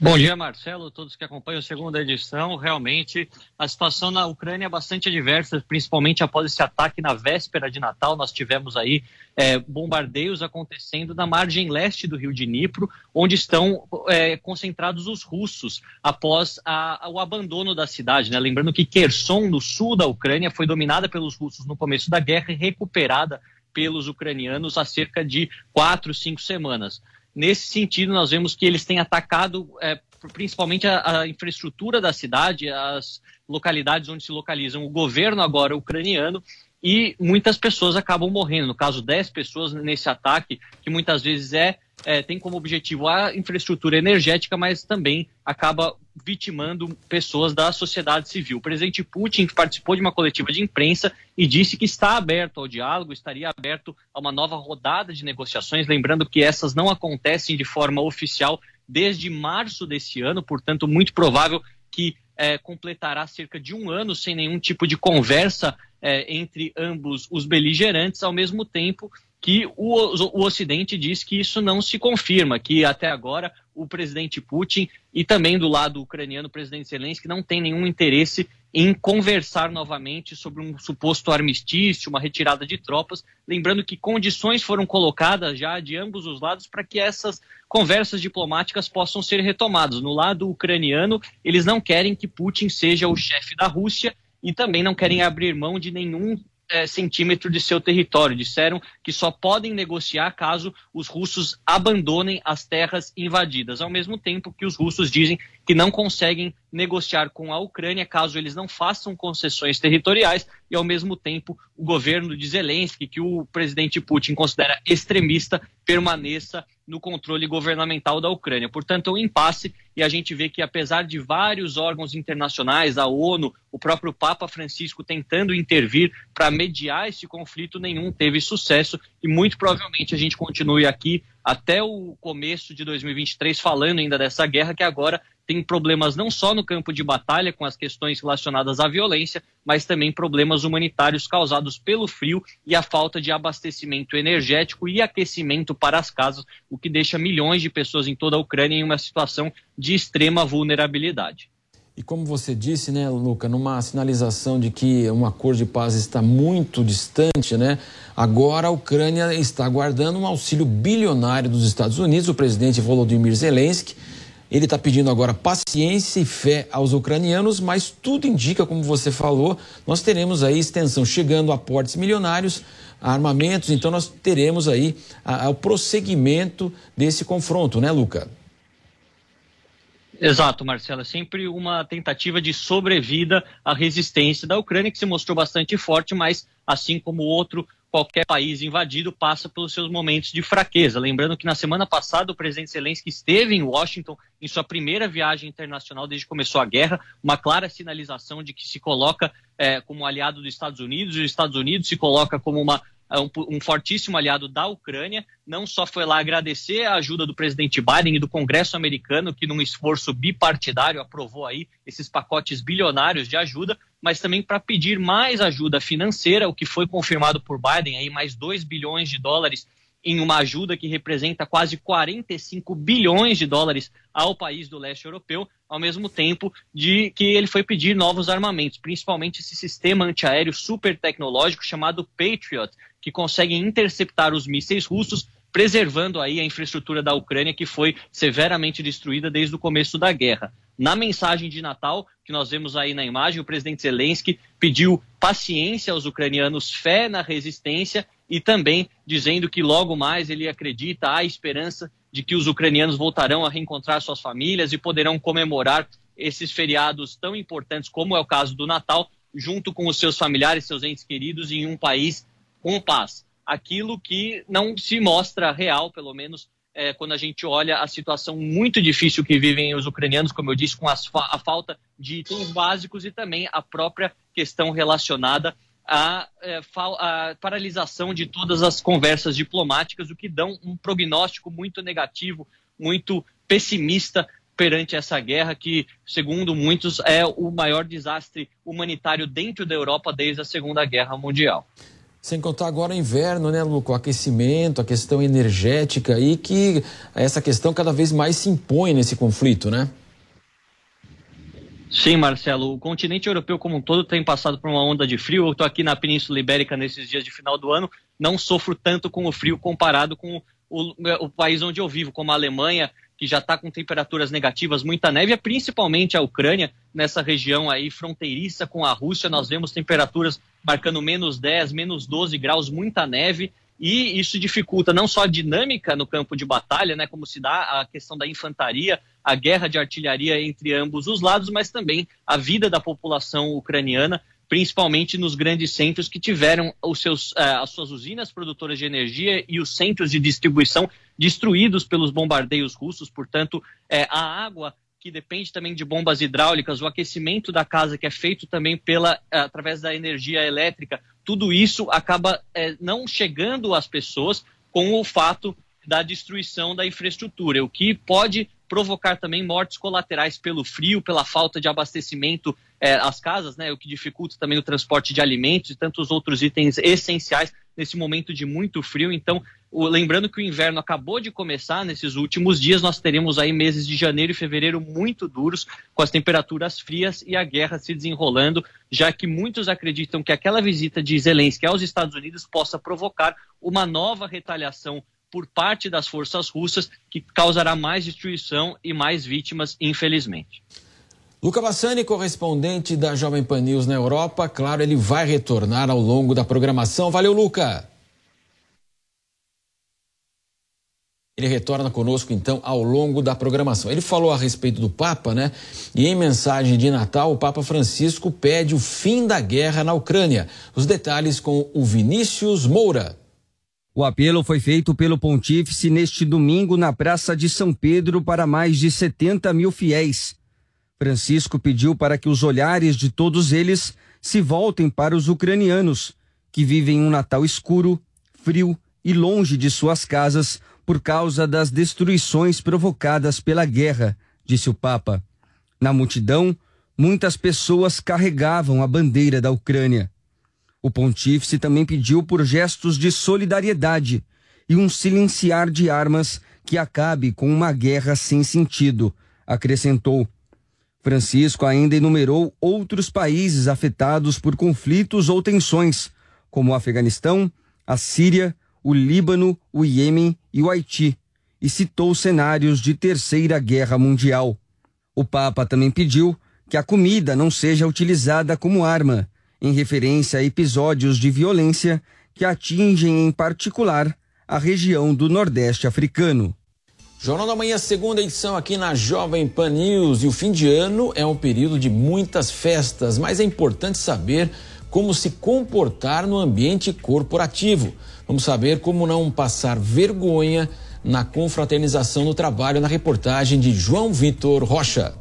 Bom dia, Marcelo, todos que acompanham a segunda edição. Realmente, a situação na Ucrânia é bastante adversa, principalmente após esse ataque na véspera de Natal. Nós tivemos aí é, bombardeios acontecendo na margem leste do rio de Dnipro, onde estão é, concentrados os russos após a, o abandono da cidade. Né? Lembrando que Kherson, no sul da Ucrânia, foi dominada pelos russos no começo da guerra e recuperada pelos ucranianos há cerca de quatro, cinco semanas. Nesse sentido, nós vemos que eles têm atacado é, principalmente a, a, infraestrutura da cidade, as localidades onde se localizam o governo agora ucraniano, e muitas pessoas acabam morrendo. No caso, 10 pessoas nesse ataque, que muitas vezes é é, tem como objetivo a infraestrutura energética, mas também acaba vitimando pessoas da sociedade civil. O presidente Putin participou de uma coletiva de imprensa e disse que está aberto ao diálogo, estaria aberto a uma nova rodada de negociações, lembrando que essas não acontecem de forma oficial desde março desse ano, portanto, muito provável que é, completará cerca de um ano sem nenhum tipo de conversa é, entre ambos os beligerantes, ao mesmo tempo que o, o Ocidente diz que isso não se confirma, que até agora o presidente Putin e também do lado ucraniano o presidente Zelensky não tem nenhum interesse em conversar novamente sobre um suposto armistício, uma retirada de tropas, lembrando que condições foram colocadas já de ambos os lados para que essas conversas diplomáticas possam ser retomadas. No lado ucraniano, eles não querem que Putin seja o chefe da Rússia e também não querem abrir mão de nenhum é, centímetro de seu território. Disseram que só podem negociar caso os russos abandonem as terras invadidas, ao mesmo tempo que os russos dizem que não conseguem negociar com a Ucrânia caso eles não façam concessões territoriais e, ao mesmo tempo, o governo de Zelensky, que o presidente Putin considera extremista, permaneça no controle governamental da Ucrânia. Portanto, é um impasse e a gente vê que, apesar de vários órgãos internacionais, a ONU, o próprio Papa Francisco tentando intervir para mediar esse conflito, nenhum teve sucesso e muito provavelmente a gente continue aqui até o começo de 2023 falando ainda dessa guerra que agora tem problemas não só no campo de batalha com as questões relacionadas à violência, mas também problemas humanitários causados pelo frio e a falta de abastecimento energético e aquecimento para as casas, o que deixa milhões de pessoas em toda a Ucrânia em uma situação de extrema vulnerabilidade. E como você disse, né, Luca, numa sinalização de que um acordo de paz está muito distante, né? Agora a Ucrânia está aguardando um auxílio bilionário dos Estados Unidos. O presidente Volodymyr Zelensky ele está pedindo agora paciência e fé aos ucranianos, mas tudo indica, como você falou, nós teremos aí extensão chegando a portes milionários, armamentos, então nós teremos aí a, a, o prosseguimento desse confronto, né, Luca? Exato, Marcelo. É sempre uma tentativa de sobrevida à resistência da Ucrânia, que se mostrou bastante forte, mas assim como outro qualquer país invadido passa pelos seus momentos de fraqueza. Lembrando que na semana passada o presidente Zelensky esteve em Washington em sua primeira viagem internacional desde que começou a guerra, uma clara sinalização de que se coloca é, como aliado dos Estados Unidos, e os Estados Unidos se coloca como uma um, um, fortíssimo aliado da Ucrânia, não só foi lá agradecer a ajuda do presidente Biden e do Congresso americano, que num esforço bipartidário aprovou aí esses pacotes bilionários de ajuda, mas também para pedir mais ajuda financeira, o que foi confirmado por Biden, aí mais 2 bilhões de dólares em uma ajuda que representa quase 45 bilhões de dólares ao país do leste europeu, ao mesmo tempo de que ele foi pedir novos armamentos, principalmente esse sistema antiaéreo super tecnológico chamado Patriot, que consegue interceptar os mísseis russos, preservando aí a infraestrutura da Ucrânia que foi severamente destruída desde o começo da guerra. Na mensagem de Natal, que nós vemos aí na imagem, o presidente Zelensky pediu paciência aos ucranianos, fé na resistência e também dizendo que logo mais ele acredita, há esperança de que os ucranianos voltarão a reencontrar suas famílias e poderão comemorar esses feriados tão importantes como é o caso do Natal, junto com os seus familiares, seus entes queridos, em um país com paz. Aquilo que não se mostra real, pelo menos é, quando a gente olha a situação muito difícil que vivem os ucranianos, como eu disse, com as a falta de itens básicos e também a própria questão relacionada à, é, à paralisação de todas as conversas diplomáticas, o que dão um prognóstico muito negativo, muito pessimista perante essa guerra que, segundo muitos, é o maior desastre humanitário dentro da Europa desde a Segunda Guerra Mundial. Sem contar agora o inverno, né, Luco? O aquecimento, a questão energética e que essa questão cada vez mais se impõe nesse conflito, né? Sim, Marcelo. O continente europeu como um todo tem passado por uma onda de frio. Eu estou aqui na Península Ibérica nesses dias de final do ano. Não sofro tanto com o frio comparado com o, o país onde eu vivo, como a Alemanha, que já está com temperaturas negativas, muita neve, principalmente a Ucrânia, nessa região aí fronteiriça com a Rússia. Nós vemos temperaturas marcando menos 10, menos 12 graus, muita neve. E isso dificulta não só a dinâmica no campo de batalha, né, como se dá a questão da infantaria, a guerra de artilharia entre ambos os lados, mas também a vida da população ucraniana, principalmente nos grandes centros que tiveram os seus, uh, as suas usinas produtoras de energia e os centros de distribuição destruídos pelos bombardeios russos. Portanto, é, a água que depende também de bombas hidráulicas, o aquecimento da casa que é feito também pela através da energia elétrica, tudo isso acaba não chegando às pessoas com o fato da destruição da infraestrutura, o que pode provocar também mortes colaterais pelo frio, pela falta de abastecimento é, casas, né, o que dificulta também o transporte de alimentos e tantos outros itens essenciais nesse momento de muito frio. Então, o, lembrando que o inverno acabou de começar nesses últimos dias, nós teremos aí meses de janeiro e fevereiro muito duros, com as temperaturas frias e a guerra se desenrolando, já que muitos acreditam que aquela visita de Zelensky aos Estados Unidos possa provocar uma nova retaliação por parte das forças russas, que causará mais destruição e mais vítimas, infelizmente. Luca Bassani, correspondente da Jovem Pan News na Europa, claro, ele vai retornar ao longo da programação. Valeu, Luca! Ele retorna conosco então ao longo da programação. Ele falou a respeito do Papa, né? E em mensagem de Natal, o Papa Francisco pede o fim da guerra na Ucrânia. Os detalhes com o Vinícius Moura. O apelo foi feito pelo pontífice neste domingo na Praça de São Pedro para mais de 70 mil fiéis. Francisco pediu para que os olhares de todos eles se voltem para os ucranianos, que vivem um Natal escuro, frio e longe de suas casas por causa das destruições provocadas pela guerra, disse o Papa. Na multidão, muitas pessoas carregavam a bandeira da Ucrânia. O pontífice também pediu por gestos de solidariedade e um silenciar de armas que acabe com uma guerra sem sentido, acrescentou. Francisco ainda enumerou outros países afetados por conflitos ou tensões, como o Afeganistão, a Síria, o Líbano, o Iêmen e o Haiti, e citou cenários de Terceira Guerra Mundial. O Papa também pediu que a comida não seja utilizada como arma, em referência a episódios de violência que atingem em particular a região do Nordeste africano. Jornal da Manhã, segunda edição aqui na Jovem Pan News. E o fim de ano é um período de muitas festas, mas é importante saber como se comportar no ambiente corporativo. Vamos saber como não passar vergonha na confraternização no trabalho, na reportagem de João Vitor Rocha.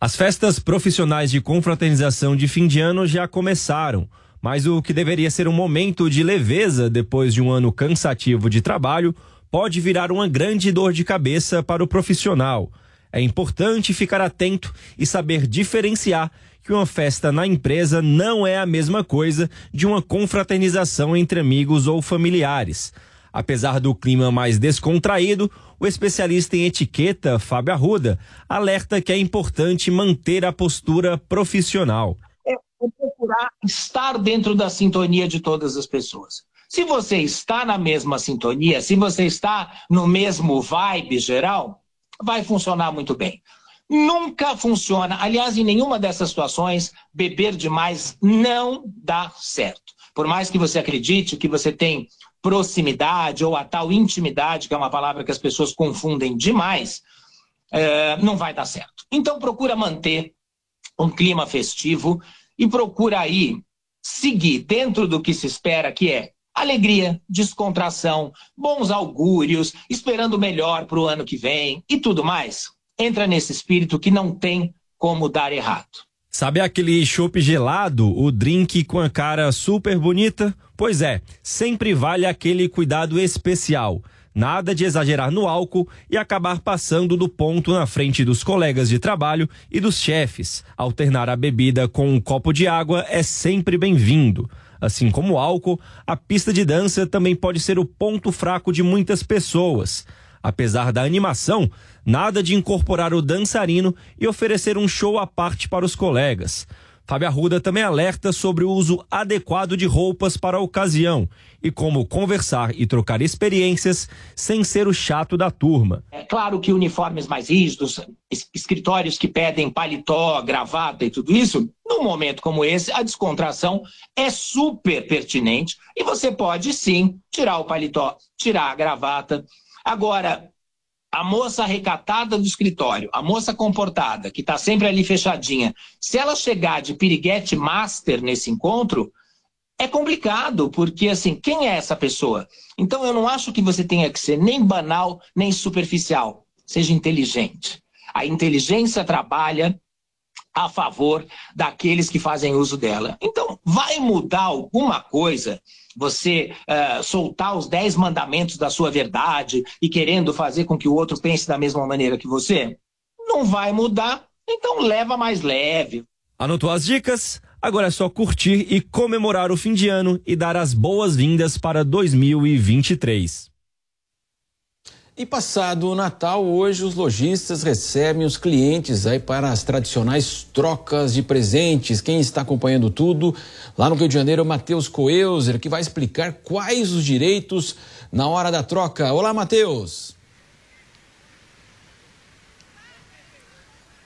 As festas profissionais de confraternização de fim de ano já começaram, mas o que deveria ser um momento de leveza depois de um ano cansativo de trabalho pode virar uma grande dor de cabeça para o profissional. É importante ficar atento e saber diferenciar que uma festa na empresa não é a mesma coisa de uma confraternização entre amigos ou familiares. Apesar do clima mais descontraído, o especialista em etiqueta, Fábio Arruda, alerta que é importante manter a postura profissional. É procurar estar dentro da sintonia de todas as pessoas. Se você está na mesma sintonia, se você está no mesmo vibe geral, vai funcionar muito bem. Nunca funciona, aliás, em nenhuma dessas situações, beber demais não dá certo. Por mais que você acredite que você tem proximidade ou a tal intimidade, que é uma palavra que as pessoas confundem demais, é, não vai dar certo. Então procura manter um clima festivo e procura aí seguir dentro do que se espera, que é Alegria, descontração, bons augúrios, esperando melhor para o ano que vem e tudo mais. Entra nesse espírito que não tem como dar errado. Sabe aquele chopp gelado, o drink com a cara super bonita? Pois é, sempre vale aquele cuidado especial. Nada de exagerar no álcool e acabar passando do ponto na frente dos colegas de trabalho e dos chefes. Alternar a bebida com um copo de água é sempre bem-vindo. Assim como o álcool, a pista de dança também pode ser o ponto fraco de muitas pessoas. Apesar da animação, nada de incorporar o dançarino e oferecer um show à parte para os colegas. Fábio Arruda também alerta sobre o uso adequado de roupas para a ocasião e como conversar e trocar experiências sem ser o chato da turma. É claro que uniformes mais rígidos, es- escritórios que pedem paletó, gravata e tudo isso, num momento como esse, a descontração é super pertinente e você pode sim tirar o paletó, tirar a gravata. Agora, a moça recatada do escritório, a moça comportada, que está sempre ali fechadinha, se ela chegar de piriguete master nesse encontro, é complicado, porque assim, quem é essa pessoa? Então eu não acho que você tenha que ser nem banal, nem superficial. Seja inteligente. A inteligência trabalha a favor daqueles que fazem uso dela. Então, vai mudar alguma coisa você eh, soltar os dez mandamentos da sua verdade e querendo fazer com que o outro pense da mesma maneira que você? Não vai mudar, então leva mais leve. Anotou as dicas? Agora é só curtir e comemorar o fim de ano e dar as boas-vindas para 2023. E passado o Natal, hoje os lojistas recebem os clientes aí para as tradicionais trocas de presentes. Quem está acompanhando tudo lá no Rio de Janeiro é o Matheus Coelzer, que vai explicar quais os direitos na hora da troca. Olá, Matheus.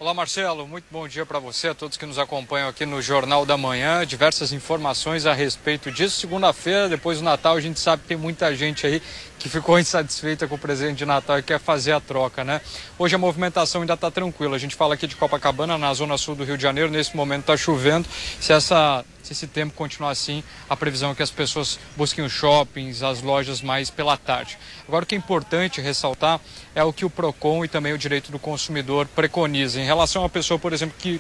Olá Marcelo, muito bom dia para você, a todos que nos acompanham aqui no Jornal da Manhã. Diversas informações a respeito disso. Segunda-feira, depois do Natal, a gente sabe que tem muita gente aí que ficou insatisfeita com o presente de Natal e quer fazer a troca, né? Hoje a movimentação ainda está tranquila. A gente fala aqui de Copacabana, na zona sul do Rio de Janeiro. Nesse momento está chovendo. Se essa se esse tempo continuar assim, a previsão é que as pessoas busquem os shoppings, as lojas mais pela tarde. Agora, o que é importante ressaltar é o que o PROCON e também o direito do consumidor preconizam. Em relação a uma pessoa, por exemplo, que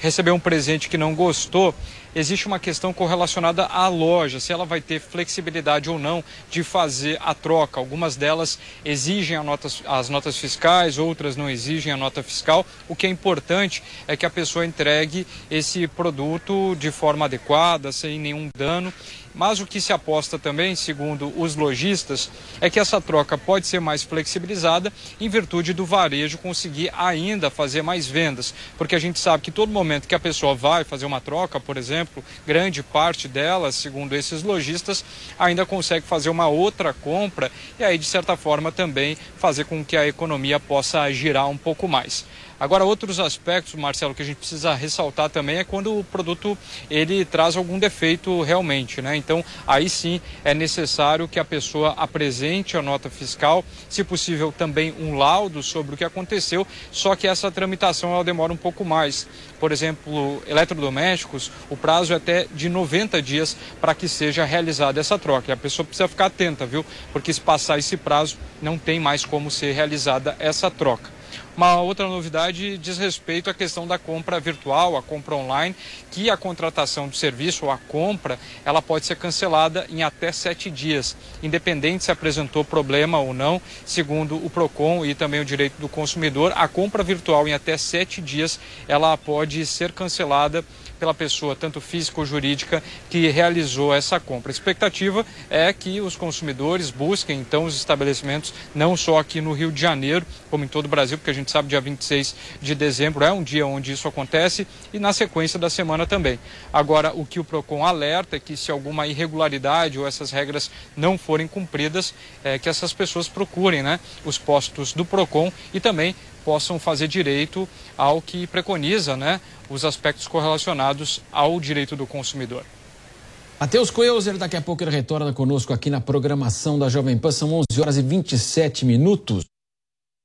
recebeu um presente que não gostou, existe uma questão correlacionada à loja, se ela vai ter flexibilidade ou não de fazer a troca. Algumas delas exigem notas- as notas fiscais, outras não exigem a nota fiscal. O que é importante é que a pessoa entregue esse produto de forma adequada, sem nenhum dano. Mas o que se aposta também, segundo os lojistas, é que essa troca pode ser mais flexibilizada em virtude do varejo conseguir ainda fazer mais vendas. Porque a gente sabe que todo momento que a pessoa vai fazer uma troca, por exemplo, grande parte delas, segundo esses lojistas, ainda consegue fazer uma outra compra e aí, de certa forma, também fazer com que a economia possa girar um pouco mais. Agora, outros aspectos, Marcelo, que a gente precisa ressaltar também é quando o produto ele traz algum defeito realmente, né? Então, aí sim é necessário que a pessoa apresente a nota fiscal, se possível também um laudo sobre o que aconteceu, só que essa tramitação ela demora um pouco mais. Por exemplo, eletrodomésticos, o prazo é até de 90 dias para que seja realizada essa troca. E a pessoa precisa ficar atenta, viu? Porque se passar esse prazo, não tem mais como ser realizada essa troca. Uma outra novidade diz respeito à questão da compra virtual, a compra online, que a contratação do serviço ou a compra, ela pode ser cancelada em até sete dias, independente se apresentou problema ou não, segundo o PROCON e também o direito do consumidor, a compra virtual em até sete dias, ela pode ser cancelada pela pessoa, tanto física ou jurídica, que realizou essa compra. A expectativa é que os consumidores busquem, então, os estabelecimentos, não só aqui no Rio de Janeiro, como em todo o Brasil, porque a gente sabe dia 26 de dezembro é um dia onde isso acontece, e na sequência da semana também. Agora, o que o PROCON alerta é que se alguma irregularidade ou essas regras não forem cumpridas, é que essas pessoas procurem né, os postos do PROCON e também possam fazer direito ao que preconiza né, os aspectos correlacionados ao direito do consumidor. Matheus Coelzer, daqui a pouco ele retorna conosco aqui na programação da Jovem Pan. São 11 horas e 27 minutos.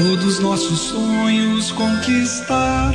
todos nossos sonhos, conquistar.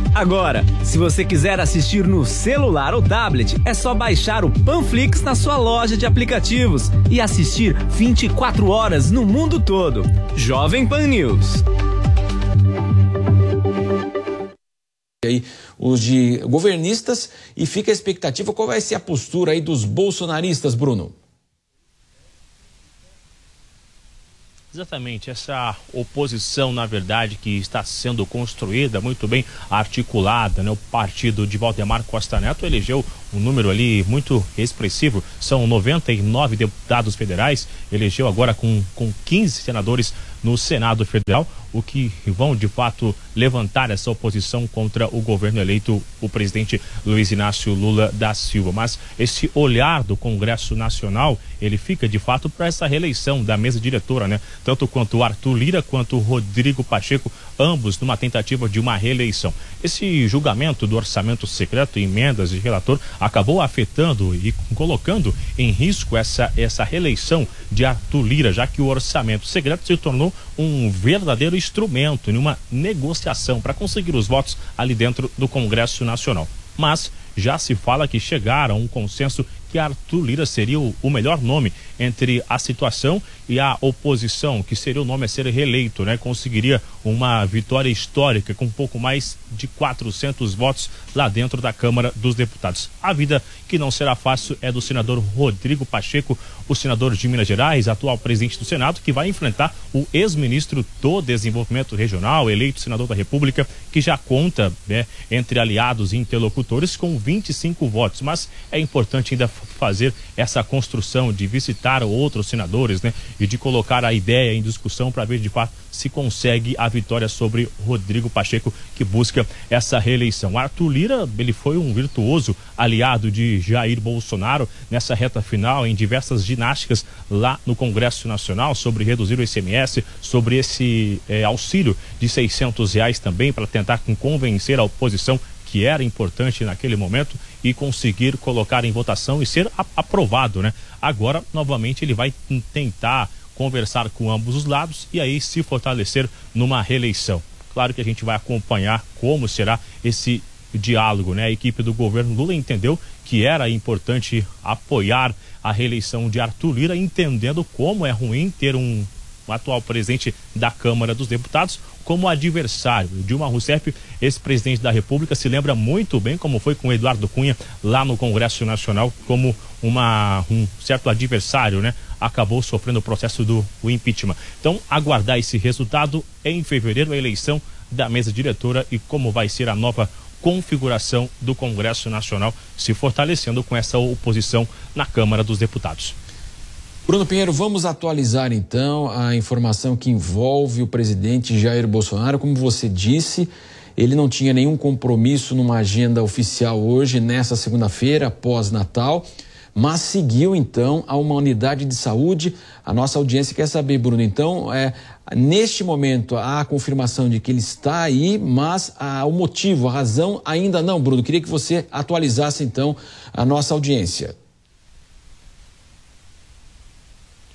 Agora, se você quiser assistir no celular ou tablet, é só baixar o Panflix na sua loja de aplicativos e assistir 24 horas no mundo todo. Jovem Pan News. aí os de governistas e fica a expectativa qual vai ser a postura aí dos bolsonaristas, Bruno. Exatamente, essa oposição, na verdade, que está sendo construída, muito bem articulada, né? O partido de Valdemar Costa Neto elegeu um número ali muito expressivo, são 99 deputados federais, elegeu agora com, com 15 senadores no Senado Federal, o que vão de fato levantar essa oposição contra o governo eleito, o presidente Luiz Inácio Lula da Silva. Mas esse olhar do Congresso Nacional, ele fica de fato para essa reeleição da mesa diretora, né? Tanto quanto Arthur Lira quanto Rodrigo Pacheco, ambos numa tentativa de uma reeleição. Esse julgamento do orçamento secreto, emendas de relator, acabou afetando e colocando em risco essa, essa reeleição de Arthur Lira, já que o orçamento secreto se tornou um verdadeiro instrumento em uma negociação para conseguir os votos ali dentro do Congresso Nacional. Mas já se fala que chegaram a um consenso que Arthur Lira seria o, o, melhor nome entre a situação e a oposição, que seria o nome a ser reeleito, né? Conseguiria uma vitória histórica com um pouco mais de 400 votos lá dentro da Câmara dos Deputados. A vida que não será fácil é do senador Rodrigo Pacheco, o senador de Minas Gerais, atual presidente do Senado, que vai enfrentar o ex-ministro do Desenvolvimento Regional, eleito senador da República, que já conta né, entre aliados e interlocutores com 25 votos. Mas é importante ainda fazer essa construção, de visitar outros senadores, né? E de colocar a ideia em discussão para ver de fato se consegue a vitória sobre Rodrigo Pacheco, que busca essa reeleição. Arthur Lira, ele foi um virtuoso aliado de Jair Bolsonaro nessa reta final em diversas ginásticas lá no Congresso Nacional sobre reduzir o ICMS, sobre esse eh, auxílio de 600 reais também para tentar convencer a oposição que era importante naquele momento e conseguir colocar em votação e ser aprovado, né? Agora, novamente, ele vai tentar conversar com ambos os lados e aí se fortalecer numa reeleição. Claro que a gente vai acompanhar como será esse diálogo, né? A equipe do governo Lula entendeu que era importante apoiar a reeleição de Arthur Lira, entendendo como é ruim ter um atual presidente da Câmara dos Deputados como adversário. Dilma Rousseff, ex-presidente da República, se lembra muito bem como foi com Eduardo Cunha lá no Congresso Nacional como uma, um certo adversário, né? Acabou sofrendo o processo do o impeachment. Então, aguardar esse resultado em fevereiro, a eleição da mesa diretora e como vai ser a nova configuração do Congresso Nacional, se fortalecendo com essa oposição na Câmara dos Deputados. Bruno Pinheiro, vamos atualizar então a informação que envolve o presidente Jair Bolsonaro. Como você disse, ele não tinha nenhum compromisso numa agenda oficial hoje, nessa segunda-feira, pós-Natal, mas seguiu então a uma unidade de saúde. A nossa audiência quer saber, Bruno, então, é, neste momento há a confirmação de que ele está aí, mas o motivo, a razão ainda não, Bruno. Queria que você atualizasse então a nossa audiência.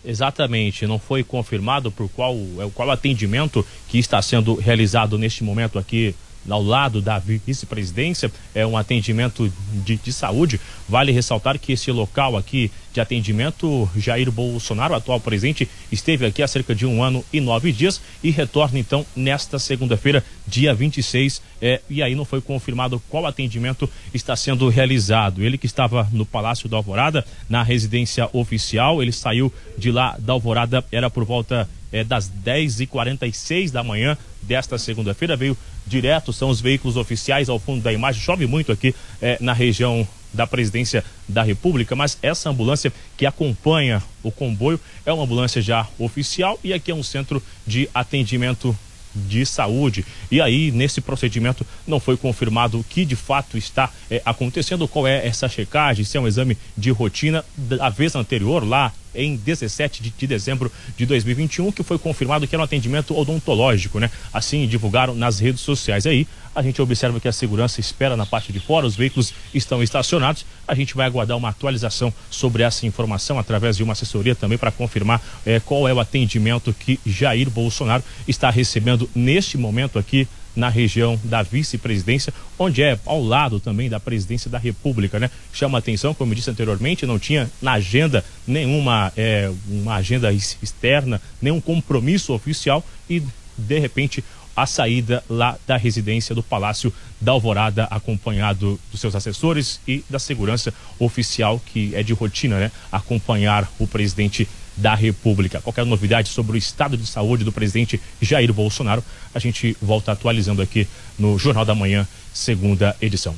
Exatamente, não foi confirmado por qual é qual atendimento que está sendo realizado neste momento aqui ao lado da vice-presidência, é um atendimento de, de saúde. Vale ressaltar que esse local aqui de atendimento, Jair Bolsonaro, atual presidente, esteve aqui há cerca de um ano e nove dias e retorna então nesta segunda-feira, dia 26. É, e aí não foi confirmado qual atendimento está sendo realizado. Ele que estava no Palácio da Alvorada, na residência oficial, ele saiu de lá da Alvorada, era por volta é, das 10h46 da manhã desta segunda-feira, veio direto, são os veículos oficiais ao fundo da imagem. Chove muito aqui é, na região da presidência da República, mas essa ambulância que acompanha o comboio é uma ambulância já oficial e aqui é um centro de atendimento de saúde. E aí, nesse procedimento, não foi confirmado o que de fato está é, acontecendo, qual é essa checagem, se é um exame de rotina da vez anterior, lá em 17 de, de dezembro de 2021, que foi confirmado que era um atendimento odontológico, né? Assim divulgaram nas redes sociais. Aí a gente observa que a segurança espera na parte de fora, os veículos estão estacionados. A gente vai aguardar uma atualização sobre essa informação através de uma assessoria também para confirmar eh, qual é o atendimento que Jair Bolsonaro está recebendo neste momento aqui na região da vice-presidência, onde é ao lado também da presidência da República, né? Chama atenção, como eu disse anteriormente, não tinha na agenda nenhuma é, uma agenda ex- externa, nenhum compromisso oficial e de repente a saída lá da residência do Palácio da Alvorada, acompanhado dos seus assessores e da segurança oficial, que é de rotina, né? Acompanhar o presidente da República. Qualquer novidade sobre o estado de saúde do presidente Jair Bolsonaro, a gente volta atualizando aqui no Jornal da Manhã, segunda edição.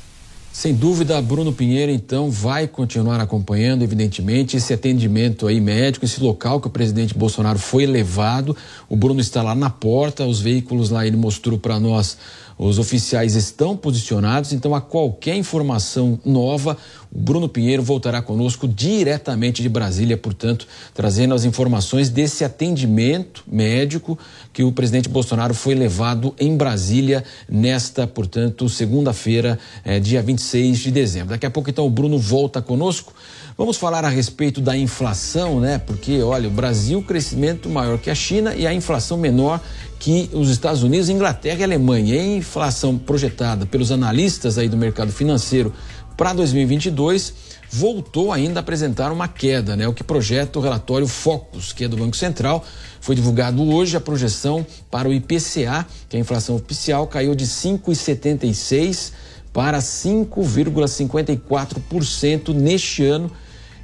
Sem dúvida, Bruno Pinheiro, então, vai continuar acompanhando, evidentemente, esse atendimento aí médico, esse local que o presidente Bolsonaro foi levado. O Bruno está lá na porta, os veículos lá, ele mostrou para nós, os oficiais estão posicionados, então, a qualquer informação nova, o Bruno Pinheiro voltará conosco diretamente de Brasília, portanto, trazendo as informações desse atendimento médico que o presidente Bolsonaro foi levado em Brasília nesta, portanto, segunda-feira, eh, dia 26 de dezembro. Daqui a pouco, então, o Bruno volta conosco. Vamos falar a respeito da inflação, né? Porque, olha, o Brasil, crescimento maior que a China e a inflação menor que os Estados Unidos, Inglaterra e Alemanha. E a inflação projetada pelos analistas aí do mercado financeiro para 2022 voltou ainda a apresentar uma queda, né? O que projeta o relatório Focus, que é do Banco Central. Foi divulgado hoje a projeção para o IPCA, que é a inflação oficial, caiu de 5,76 para 5,54% neste ano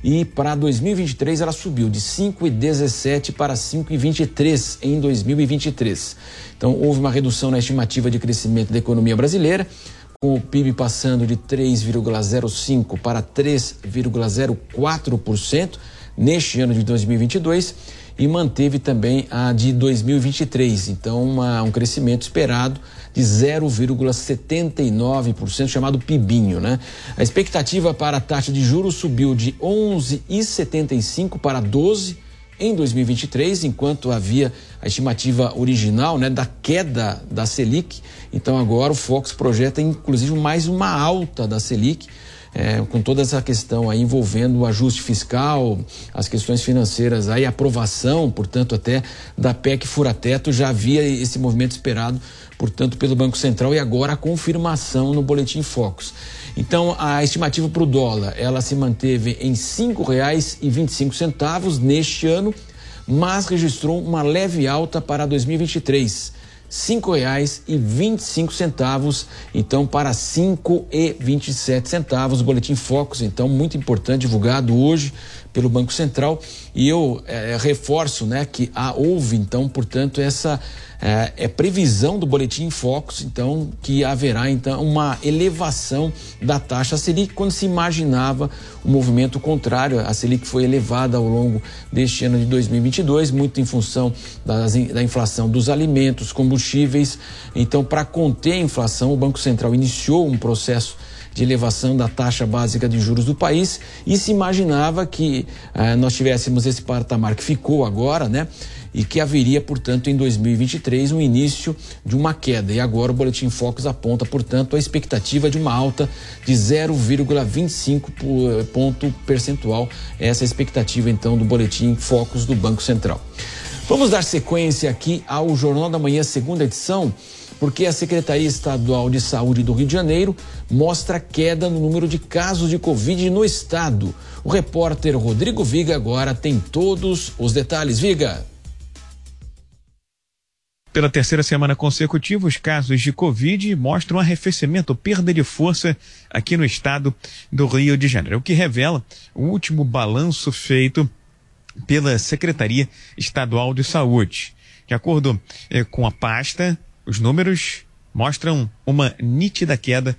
e para 2023 ela subiu de 5,17 para 5,23 em 2023. Então houve uma redução na estimativa de crescimento da economia brasileira, com o PIB passando de 3,05% para 3,04% neste ano de 2022 e manteve também a de 2023. Então, uma, um crescimento esperado de 0,79%, chamado PIBinho, né? A expectativa para a taxa de juros subiu de 11,75 para 12 em 2023, enquanto havia a estimativa original, né, da queda da Selic. Então, agora o Fox projeta inclusive mais uma alta da Selic é, com toda essa questão aí envolvendo o ajuste fiscal, as questões financeiras, aí aprovação, portanto, até da PEC fura-teto, já havia esse movimento esperado, portanto, pelo Banco Central e agora a confirmação no Boletim Focus. Então, a estimativa para o dólar, ela se manteve em R$ 5,25 neste ano, mas registrou uma leve alta para 2023 cinco reais e vinte e cinco centavos, então para cinco e vinte e sete centavos, o boletim Focus, então muito importante, divulgado hoje pelo Banco Central e eu é, reforço, né, que há, houve então, portanto, essa é, é, previsão do boletim Focus, então, que haverá então uma elevação da taxa Selic quando se imaginava o um movimento contrário. A Selic foi elevada ao longo deste ano de 2022, muito em função das, da inflação dos alimentos, combustíveis. Então, para conter a inflação, o Banco Central iniciou um processo de elevação da taxa básica de juros do país e se imaginava que eh, nós tivéssemos esse patamar que ficou agora, né? E que haveria, portanto, em 2023 um início de uma queda. E agora o Boletim Focus aponta, portanto, a expectativa de uma alta de 0,25 ponto percentual. Essa é a expectativa, então, do Boletim Focus do Banco Central. Vamos dar sequência aqui ao Jornal da Manhã, segunda edição porque a Secretaria Estadual de Saúde do Rio de Janeiro mostra queda no número de casos de Covid no estado. O repórter Rodrigo Viga agora tem todos os detalhes. Viga. Pela terceira semana consecutiva, os casos de Covid mostram arrefecimento, perda de força aqui no estado do Rio de Janeiro, o que revela o último balanço feito pela Secretaria Estadual de Saúde. De acordo eh, com a pasta, os números mostram uma nítida queda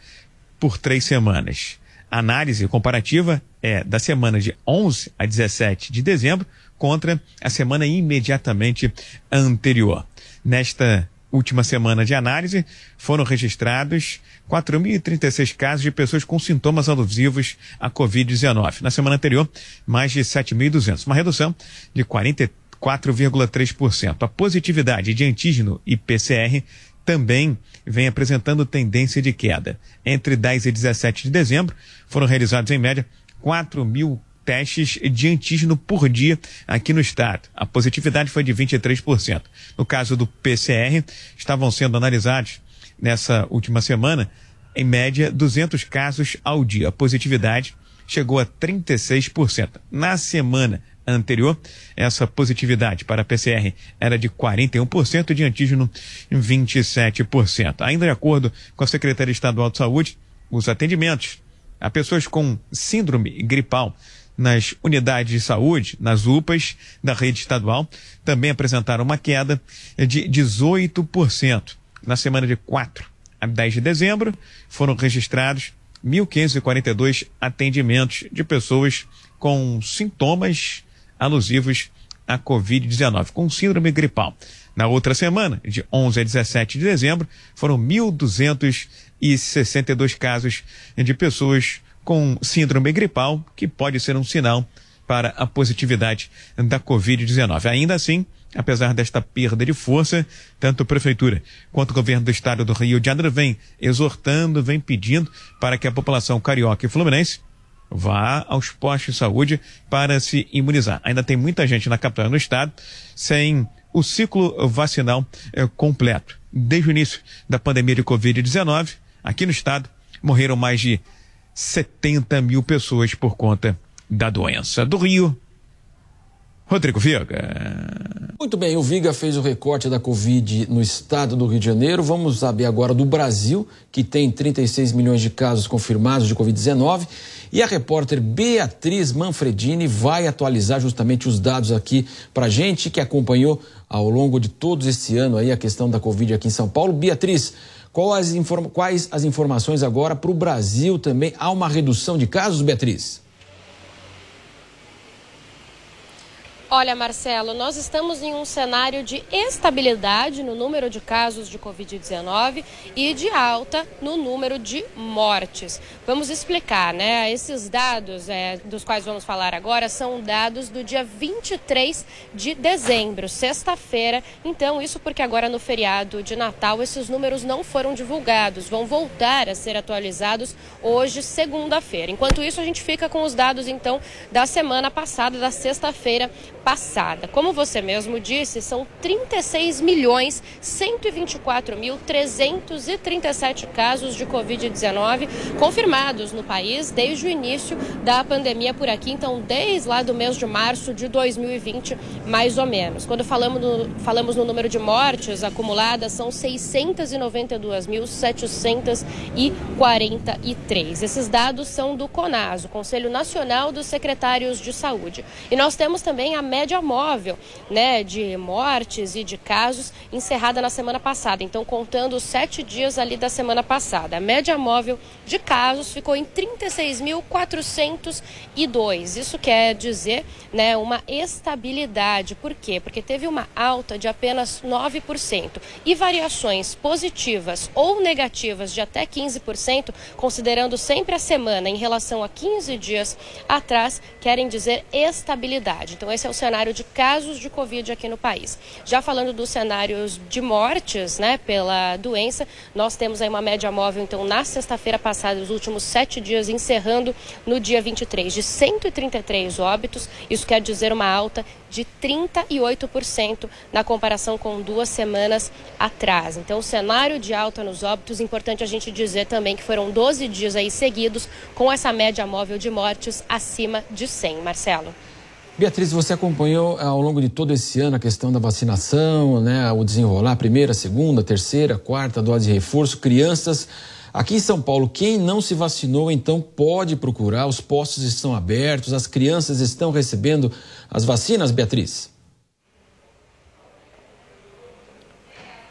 por três semanas. A análise comparativa é da semana de 11 a 17 de dezembro contra a semana imediatamente anterior. Nesta última semana de análise, foram registrados 4.036 casos de pessoas com sintomas alusivos à Covid-19. Na semana anterior, mais de 7.200, uma redução de 44 4,3%. A positividade de antígeno e PCR também vem apresentando tendência de queda. Entre 10 e 17 de dezembro, foram realizados em média 4 mil testes de antígeno por dia aqui no estado. A positividade foi de 23%. No caso do PCR, estavam sendo analisados nessa última semana, em média, 200 casos ao dia. A positividade chegou a 36%. Na semana anterior, essa positividade para a PCR era de 41% e de antígeno 27%. Ainda de acordo com a Secretaria Estadual de Saúde, os atendimentos a pessoas com síndrome gripal nas unidades de saúde, nas UPAs da rede estadual, também apresentaram uma queda de 18%. Na semana de 4 a 10 de dezembro, foram registrados 1.542 atendimentos de pessoas com sintomas alusivos à Covid-19, com síndrome gripal. Na outra semana, de 11 a 17 de dezembro, foram 1.262 casos de pessoas com síndrome gripal, que pode ser um sinal para a positividade da Covid-19. Ainda assim, apesar desta perda de força, tanto a Prefeitura quanto o governo do estado do Rio de Janeiro vem exortando, vem pedindo para que a população carioca e fluminense vá aos postos de saúde para se imunizar. Ainda tem muita gente na capital e no estado sem o ciclo vacinal eh, completo. Desde o início da pandemia de Covid-19, aqui no estado, morreram mais de 70 mil pessoas por conta da doença. Do Rio, Rodrigo Viga. Muito bem, o Viga fez o recorte da Covid no estado do Rio de Janeiro. Vamos saber agora do Brasil, que tem 36 milhões de casos confirmados de Covid-19. E a repórter Beatriz Manfredini vai atualizar justamente os dados aqui para gente, que acompanhou ao longo de todo esse ano aí a questão da Covid aqui em São Paulo. Beatriz, quais as informações agora para o Brasil também? Há uma redução de casos, Beatriz? Olha, Marcelo, nós estamos em um cenário de estabilidade no número de casos de Covid-19 e de alta no número de mortes. Vamos explicar, né? Esses dados é, dos quais vamos falar agora são dados do dia 23 de dezembro, sexta-feira. Então, isso porque agora no feriado de Natal esses números não foram divulgados, vão voltar a ser atualizados hoje, segunda-feira. Enquanto isso, a gente fica com os dados, então, da semana passada, da sexta-feira passada. Como você mesmo disse, são 36 milhões 124 mil 337 casos de Covid-19 confirmados no país desde o início da pandemia por aqui, então desde lá do mês de março de 2020, mais ou menos. Quando falamos no, falamos no número de mortes acumuladas, são 692.743. Esses dados são do CONAS, o Conselho Nacional dos Secretários de Saúde. E nós temos também a média móvel né, de mortes e de casos encerrada na semana passada. Então, contando os sete dias ali da semana passada. A média móvel de casos ficou em 36.402. Isso quer dizer né, uma estabilidade. Por quê? Porque teve uma alta de apenas 9% e variações positivas ou negativas de até 15%, considerando sempre a semana em relação a 15 dias atrás, querem dizer estabilidade. Então, esse é o cenário de casos de Covid aqui no país. Já falando dos cenários de mortes né, pela doença, nós temos aí uma média móvel, então, na sexta-feira passada, os últimos sete dias, encerrando no dia 23, de 133 óbitos. Isso quer dizer uma alta de 38% na comparação com duas semanas atrás. Então, o cenário de alta nos óbitos, importante a gente dizer também que foram 12 dias aí seguidos com essa média móvel de mortes acima de 100. Marcelo. Beatriz, você acompanhou ao longo de todo esse ano a questão da vacinação, né, o desenrolar primeira, segunda, terceira, quarta dose de reforço, crianças. Aqui em São Paulo, quem não se vacinou, então pode procurar, os postos estão abertos, as crianças estão recebendo as vacinas, Beatriz?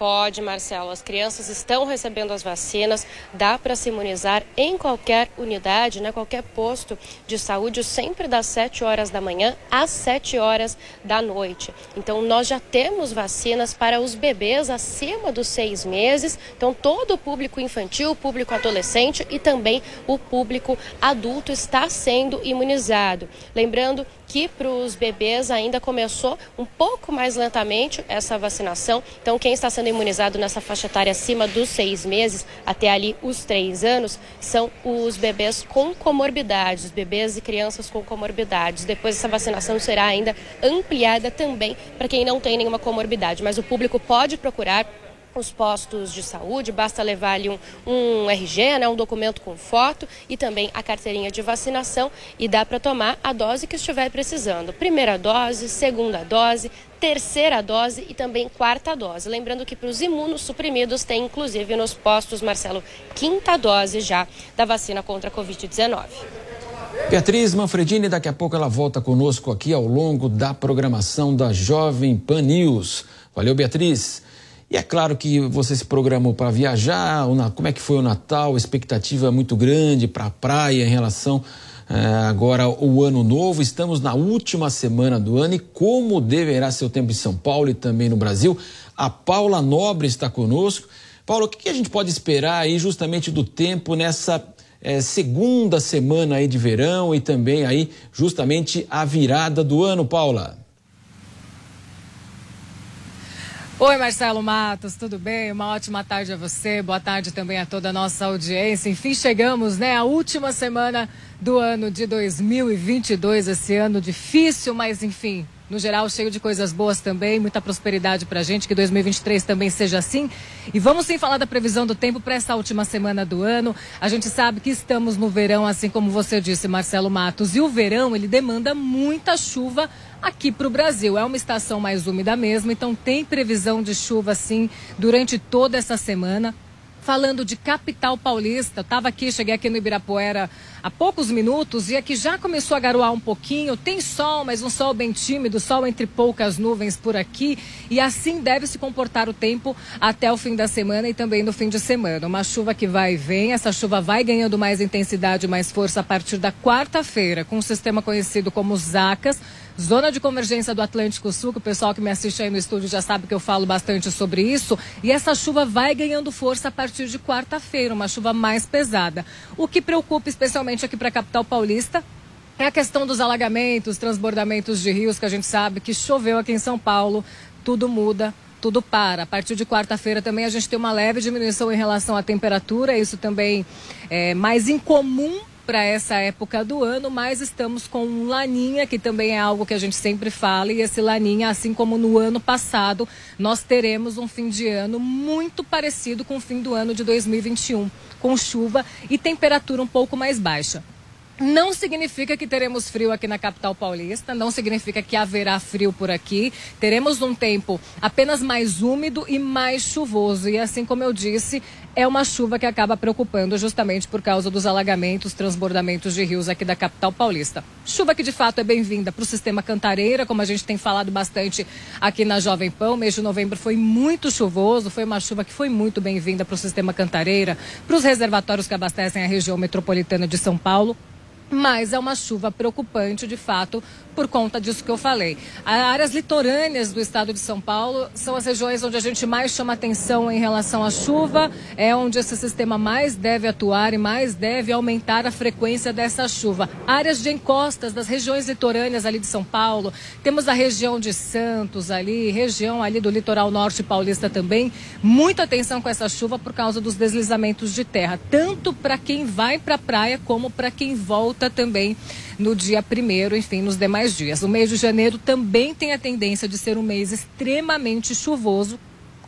Pode, Marcelo. As crianças estão recebendo as vacinas, dá para se imunizar em qualquer unidade, né, qualquer posto de saúde, sempre das 7 horas da manhã às 7 horas da noite. Então, nós já temos vacinas para os bebês acima dos seis meses, então todo o público infantil, o público adolescente e também o público adulto está sendo imunizado. Lembrando que para os bebês ainda começou um pouco mais lentamente essa vacinação. Então, quem está sendo imunizado nessa faixa etária acima dos seis meses até ali os três anos são os bebês com comorbidades, os bebês e crianças com comorbidades. Depois, essa vacinação será ainda ampliada também para quem não tem nenhuma comorbidade. Mas o público pode procurar os postos de saúde, basta levar ali um, um RG, né, um documento com foto e também a carteirinha de vacinação e dá para tomar a dose que estiver precisando. Primeira dose, segunda dose, terceira dose e também quarta dose. Lembrando que para os imunossuprimidos tem inclusive nos postos, Marcelo, quinta dose já da vacina contra a Covid-19. Beatriz Manfredini, daqui a pouco ela volta conosco aqui ao longo da programação da Jovem Pan News. Valeu, Beatriz. E é claro que você se programou para viajar, como é que foi o Natal, expectativa muito grande para a praia em relação eh, agora ao ano novo. Estamos na última semana do ano e como deverá ser o tempo em São Paulo e também no Brasil. A Paula Nobre está conosco. Paula, o que a gente pode esperar aí justamente do tempo nessa eh, segunda semana aí de verão e também aí justamente a virada do ano, Paula? Oi, Marcelo Matos, tudo bem? Uma ótima tarde a você, boa tarde também a toda a nossa audiência. Enfim, chegamos, né, à última semana do ano de 2022, esse ano difícil, mas enfim, no geral, cheio de coisas boas também, muita prosperidade pra gente, que 2023 também seja assim. E vamos sim falar da previsão do tempo para essa última semana do ano. A gente sabe que estamos no verão, assim como você disse, Marcelo Matos, e o verão ele demanda muita chuva aqui para o Brasil. É uma estação mais úmida mesmo, então tem previsão de chuva sim durante toda essa semana. Falando de capital paulista, estava aqui, cheguei aqui no Ibirapuera há poucos minutos e aqui já começou a garoar um pouquinho. Tem sol, mas um sol bem tímido, sol entre poucas nuvens por aqui. E assim deve se comportar o tempo até o fim da semana e também no fim de semana. Uma chuva que vai e vem, essa chuva vai ganhando mais intensidade, mais força a partir da quarta-feira, com um sistema conhecido como Zacas. Zona de convergência do Atlântico Sul, que o pessoal que me assiste aí no estúdio já sabe que eu falo bastante sobre isso. E essa chuva vai ganhando força a partir de quarta-feira, uma chuva mais pesada. O que preocupa especialmente aqui para a capital paulista é a questão dos alagamentos, transbordamentos de rios, que a gente sabe que choveu aqui em São Paulo, tudo muda. Tudo para. A partir de quarta-feira também a gente tem uma leve diminuição em relação à temperatura. Isso também é mais incomum para essa época do ano, mas estamos com um laninha, que também é algo que a gente sempre fala, e esse laninha, assim como no ano passado, nós teremos um fim de ano muito parecido com o fim do ano de 2021, com chuva e temperatura um pouco mais baixa. Não significa que teremos frio aqui na capital paulista, não significa que haverá frio por aqui. Teremos um tempo apenas mais úmido e mais chuvoso. E assim como eu disse, é uma chuva que acaba preocupando justamente por causa dos alagamentos, transbordamentos de rios aqui da capital paulista. Chuva que de fato é bem-vinda para o sistema Cantareira, como a gente tem falado bastante aqui na Jovem Pan. O mês de novembro foi muito chuvoso, foi uma chuva que foi muito bem-vinda para o sistema Cantareira, para os reservatórios que abastecem a região metropolitana de São Paulo mas é uma chuva preocupante, de fato, por conta disso que eu falei. As áreas litorâneas do estado de São Paulo são as regiões onde a gente mais chama atenção em relação à chuva, é onde esse sistema mais deve atuar e mais deve aumentar a frequência dessa chuva. Áreas de encostas das regiões litorâneas ali de São Paulo, temos a região de Santos ali, região ali do litoral norte paulista também. Muita atenção com essa chuva por causa dos deslizamentos de terra, tanto para quem vai para a praia como para quem volta também no dia primeiro, enfim, nos demais dias. O mês de janeiro também tem a tendência de ser um mês extremamente chuvoso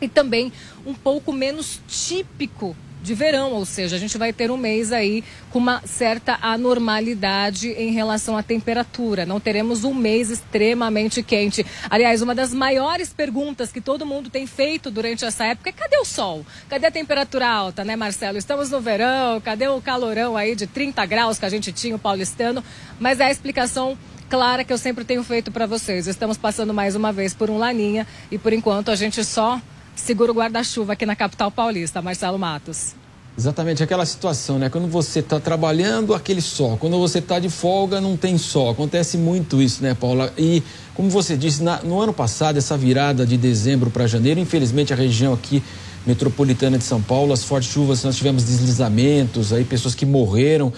e também um pouco menos típico de verão, ou seja, a gente vai ter um mês aí com uma certa anormalidade em relação à temperatura. Não teremos um mês extremamente quente. Aliás, uma das maiores perguntas que todo mundo tem feito durante essa época é cadê o sol? Cadê a temperatura alta, né, Marcelo? Estamos no verão, cadê o calorão aí de 30 graus que a gente tinha o paulistano? Mas é a explicação clara que eu sempre tenho feito para vocês. Estamos passando mais uma vez por um laninha e por enquanto a gente só segura o guarda-chuva aqui na capital paulista, Marcelo Matos. Exatamente aquela situação, né? Quando você está trabalhando, aquele sol. Quando você está de folga, não tem sol. Acontece muito isso, né, Paula? E, como você disse, na, no ano passado, essa virada de dezembro para janeiro, infelizmente a região aqui metropolitana de São Paulo, as fortes chuvas, nós tivemos deslizamentos, aí pessoas que morreram.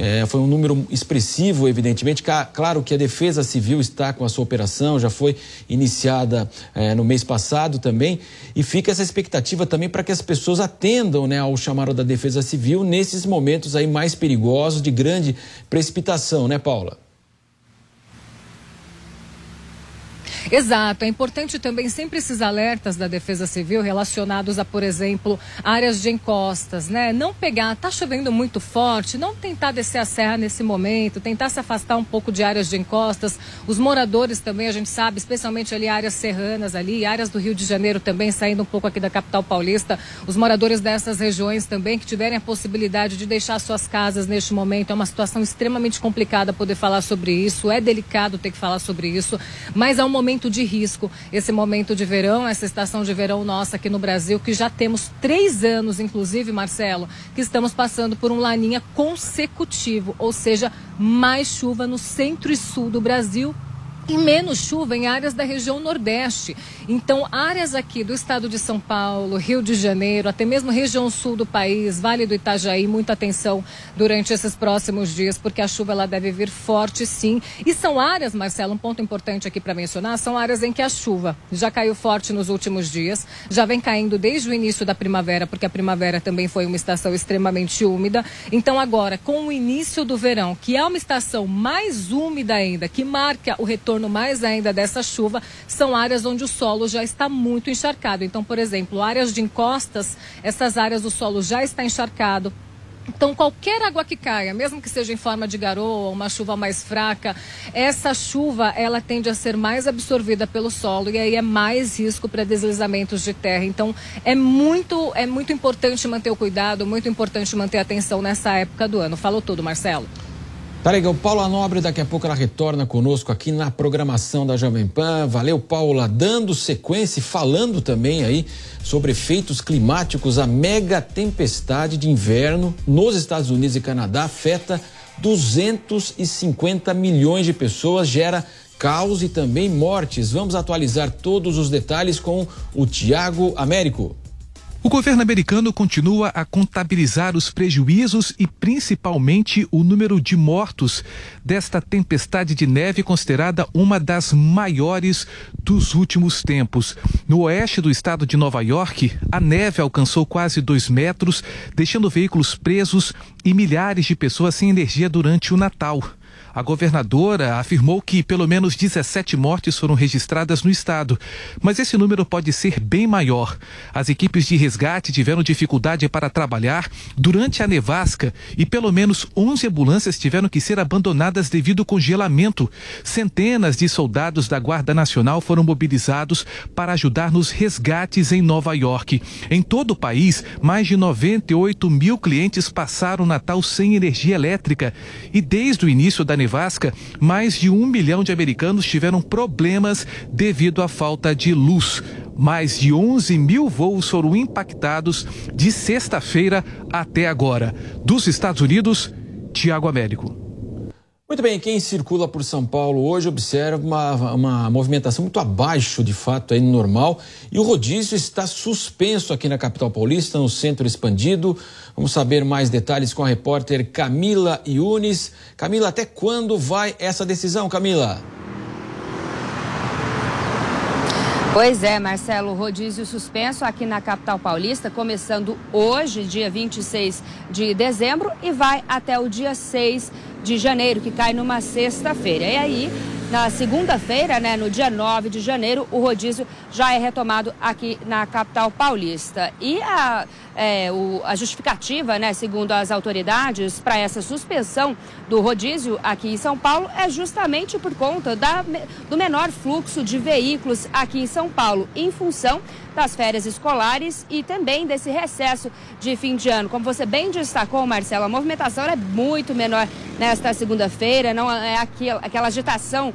É, foi um número expressivo, evidentemente. Claro que a Defesa Civil está com a sua operação, já foi iniciada é, no mês passado também, e fica essa expectativa também para que as pessoas atendam né, ao chamado da Defesa Civil nesses momentos aí mais perigosos, de grande precipitação, né, Paula? Exato. É importante também sempre esses alertas da Defesa Civil relacionados a, por exemplo, áreas de encostas, né? Não pegar, tá chovendo muito forte, não tentar descer a serra nesse momento, tentar se afastar um pouco de áreas de encostas. Os moradores também, a gente sabe, especialmente ali áreas serranas ali, áreas do Rio de Janeiro também, saindo um pouco aqui da capital paulista, os moradores dessas regiões também que tiverem a possibilidade de deixar suas casas neste momento. É uma situação extremamente complicada poder falar sobre isso, é delicado ter que falar sobre isso, mas é um momento de risco. Esse momento de verão, essa estação de verão nossa aqui no Brasil, que já temos três anos, inclusive, Marcelo, que estamos passando por um laninha consecutivo, ou seja, mais chuva no centro e sul do Brasil e menos chuva em áreas da região Nordeste. Então, áreas aqui do estado de São Paulo, Rio de Janeiro, até mesmo região sul do país, Vale do Itajaí, muita atenção durante esses próximos dias, porque a chuva ela deve vir forte sim. E são áreas, Marcelo, um ponto importante aqui para mencionar, são áreas em que a chuva já caiu forte nos últimos dias, já vem caindo desde o início da primavera, porque a primavera também foi uma estação extremamente úmida. Então, agora, com o início do verão, que é uma estação mais úmida ainda, que marca o retorno retorno mais ainda dessa chuva são áreas onde o solo já está muito encharcado. Então, por exemplo, áreas de encostas, essas áreas do solo já está encharcado. Então, qualquer água que caia, mesmo que seja em forma de garoa, uma chuva mais fraca, essa chuva ela tende a ser mais absorvida pelo solo e aí é mais risco para deslizamentos de terra. Então, é muito, é muito importante manter o cuidado, muito importante manter a atenção nessa época do ano. Falou tudo, Marcelo. Tá legal. Paula Nobre, daqui a pouco ela retorna conosco aqui na programação da Jovem Pan. Valeu, Paula. Dando sequência e falando também aí sobre efeitos climáticos. A mega tempestade de inverno nos Estados Unidos e Canadá afeta 250 milhões de pessoas, gera caos e também mortes. Vamos atualizar todos os detalhes com o Tiago Américo. O governo americano continua a contabilizar os prejuízos e principalmente o número de mortos desta tempestade de neve considerada uma das maiores dos últimos tempos. No oeste do estado de Nova York, a neve alcançou quase dois metros, deixando veículos presos e milhares de pessoas sem energia durante o Natal. A governadora afirmou que pelo menos 17 mortes foram registradas no estado, mas esse número pode ser bem maior. As equipes de resgate tiveram dificuldade para trabalhar durante a nevasca e pelo menos 11 ambulâncias tiveram que ser abandonadas devido ao congelamento. Centenas de soldados da Guarda Nacional foram mobilizados para ajudar nos resgates em Nova York. Em todo o país, mais de 98 mil clientes passaram o Natal sem energia elétrica e desde o início da nevasca, mais de um milhão de americanos tiveram problemas devido à falta de luz. Mais de 11 mil voos foram impactados de sexta-feira até agora. Dos Estados Unidos, Tiago Américo. Muito bem, quem circula por São Paulo hoje observa uma, uma movimentação muito abaixo, de fato, aí no normal. E o rodízio está suspenso aqui na capital paulista, no centro expandido. Vamos saber mais detalhes com a repórter Camila Yunes. Camila, até quando vai essa decisão, Camila? Pois é, Marcelo, rodízio suspenso aqui na capital paulista, começando hoje, dia 26 de dezembro, e vai até o dia 6 de janeiro, que cai numa sexta-feira. E aí, na segunda-feira, né, no dia 9 de janeiro, o rodízio já é retomado aqui na capital paulista. E a, é, o, a justificativa, né, segundo as autoridades, para essa suspensão do rodízio aqui em São Paulo é justamente por conta da, do menor fluxo de veículos aqui em São Paulo, em função das férias escolares e também desse recesso de fim de ano. Como você bem destacou, Marcelo, a movimentação é muito menor nesta segunda-feira, não é aquela, aquela agitação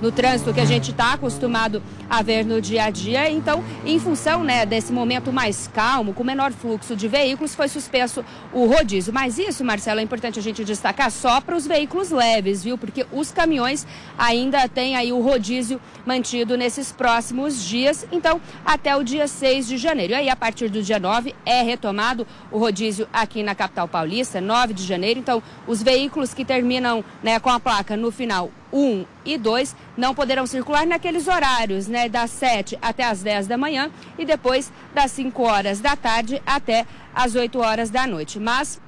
no trânsito que a gente está acostumado a ver no dia a dia. Então, em função né, desse momento mais calmo, com menor fluxo de veículos, foi suspenso o rodízio. Mas isso, Marcelo, é importante a gente destacar só para os veículos leves, viu? Porque os caminhões ainda têm aí o rodízio mantido nesses próximos dias. Então, até o dia 6 de janeiro. E aí, a partir do dia 9, é retomado o rodízio aqui na capital paulista, 9 de janeiro. Então, os veículos que terminam né, com a placa no final 1 e 2 não poderão circular naqueles horários, né, das 7 até as 10 da manhã e depois das 5 horas da tarde até as 8 horas da noite. Mas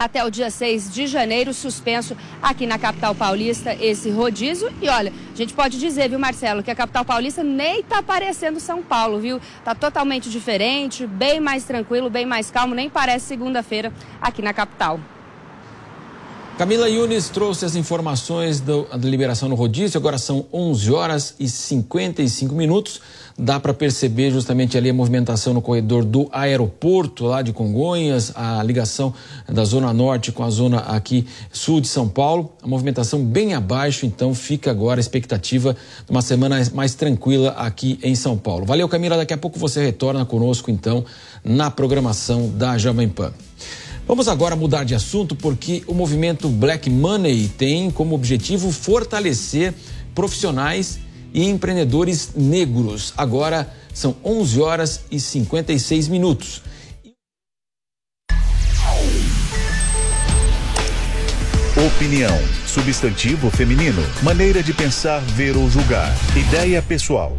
até o dia 6 de janeiro, suspenso aqui na capital paulista esse rodízio. E olha, a gente pode dizer, viu, Marcelo, que a capital paulista nem tá parecendo São Paulo, viu? Tá totalmente diferente, bem mais tranquilo, bem mais calmo, nem parece segunda-feira aqui na capital. Camila Yunes trouxe as informações do, da liberação no rodízio. Agora são 11 horas e 55 minutos. Dá para perceber justamente ali a movimentação no corredor do aeroporto lá de Congonhas, a ligação da zona norte com a zona aqui sul de São Paulo. A movimentação bem abaixo, então fica agora a expectativa de uma semana mais tranquila aqui em São Paulo. Valeu, Camila. Daqui a pouco você retorna conosco então na programação da Jovem Pan. Vamos agora mudar de assunto porque o movimento Black Money tem como objetivo fortalecer profissionais e empreendedores negros. Agora são 11 horas e 56 minutos. Opinião, substantivo feminino, maneira de pensar, ver ou julgar, ideia pessoal.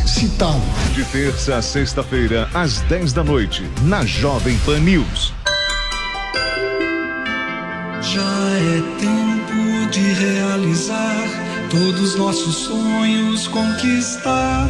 citado. De terça a sexta-feira, às 10 da noite, na Jovem Pan News. Já é tempo de realizar todos nossos sonhos, conquistar.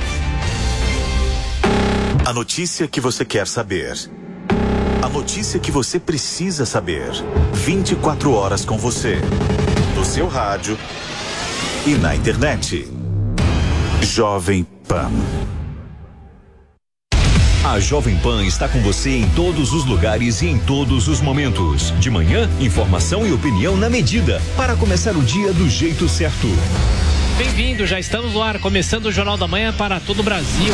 A notícia que você quer saber. A notícia que você precisa saber. 24 horas com você. No seu rádio e na internet. Jovem Pan. A Jovem Pan está com você em todos os lugares e em todos os momentos. De manhã, informação e opinião na medida, para começar o dia do jeito certo. Bem-vindo, já estamos no ar, começando o Jornal da Manhã para todo o Brasil.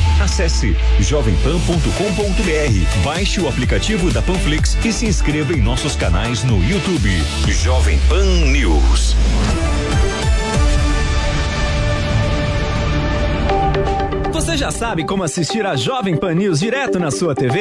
Acesse jovempan.com.br, baixe o aplicativo da Panflix e se inscreva em nossos canais no YouTube. Jovem Pan News. Você já sabe como assistir a Jovem Pan News direto na sua TV?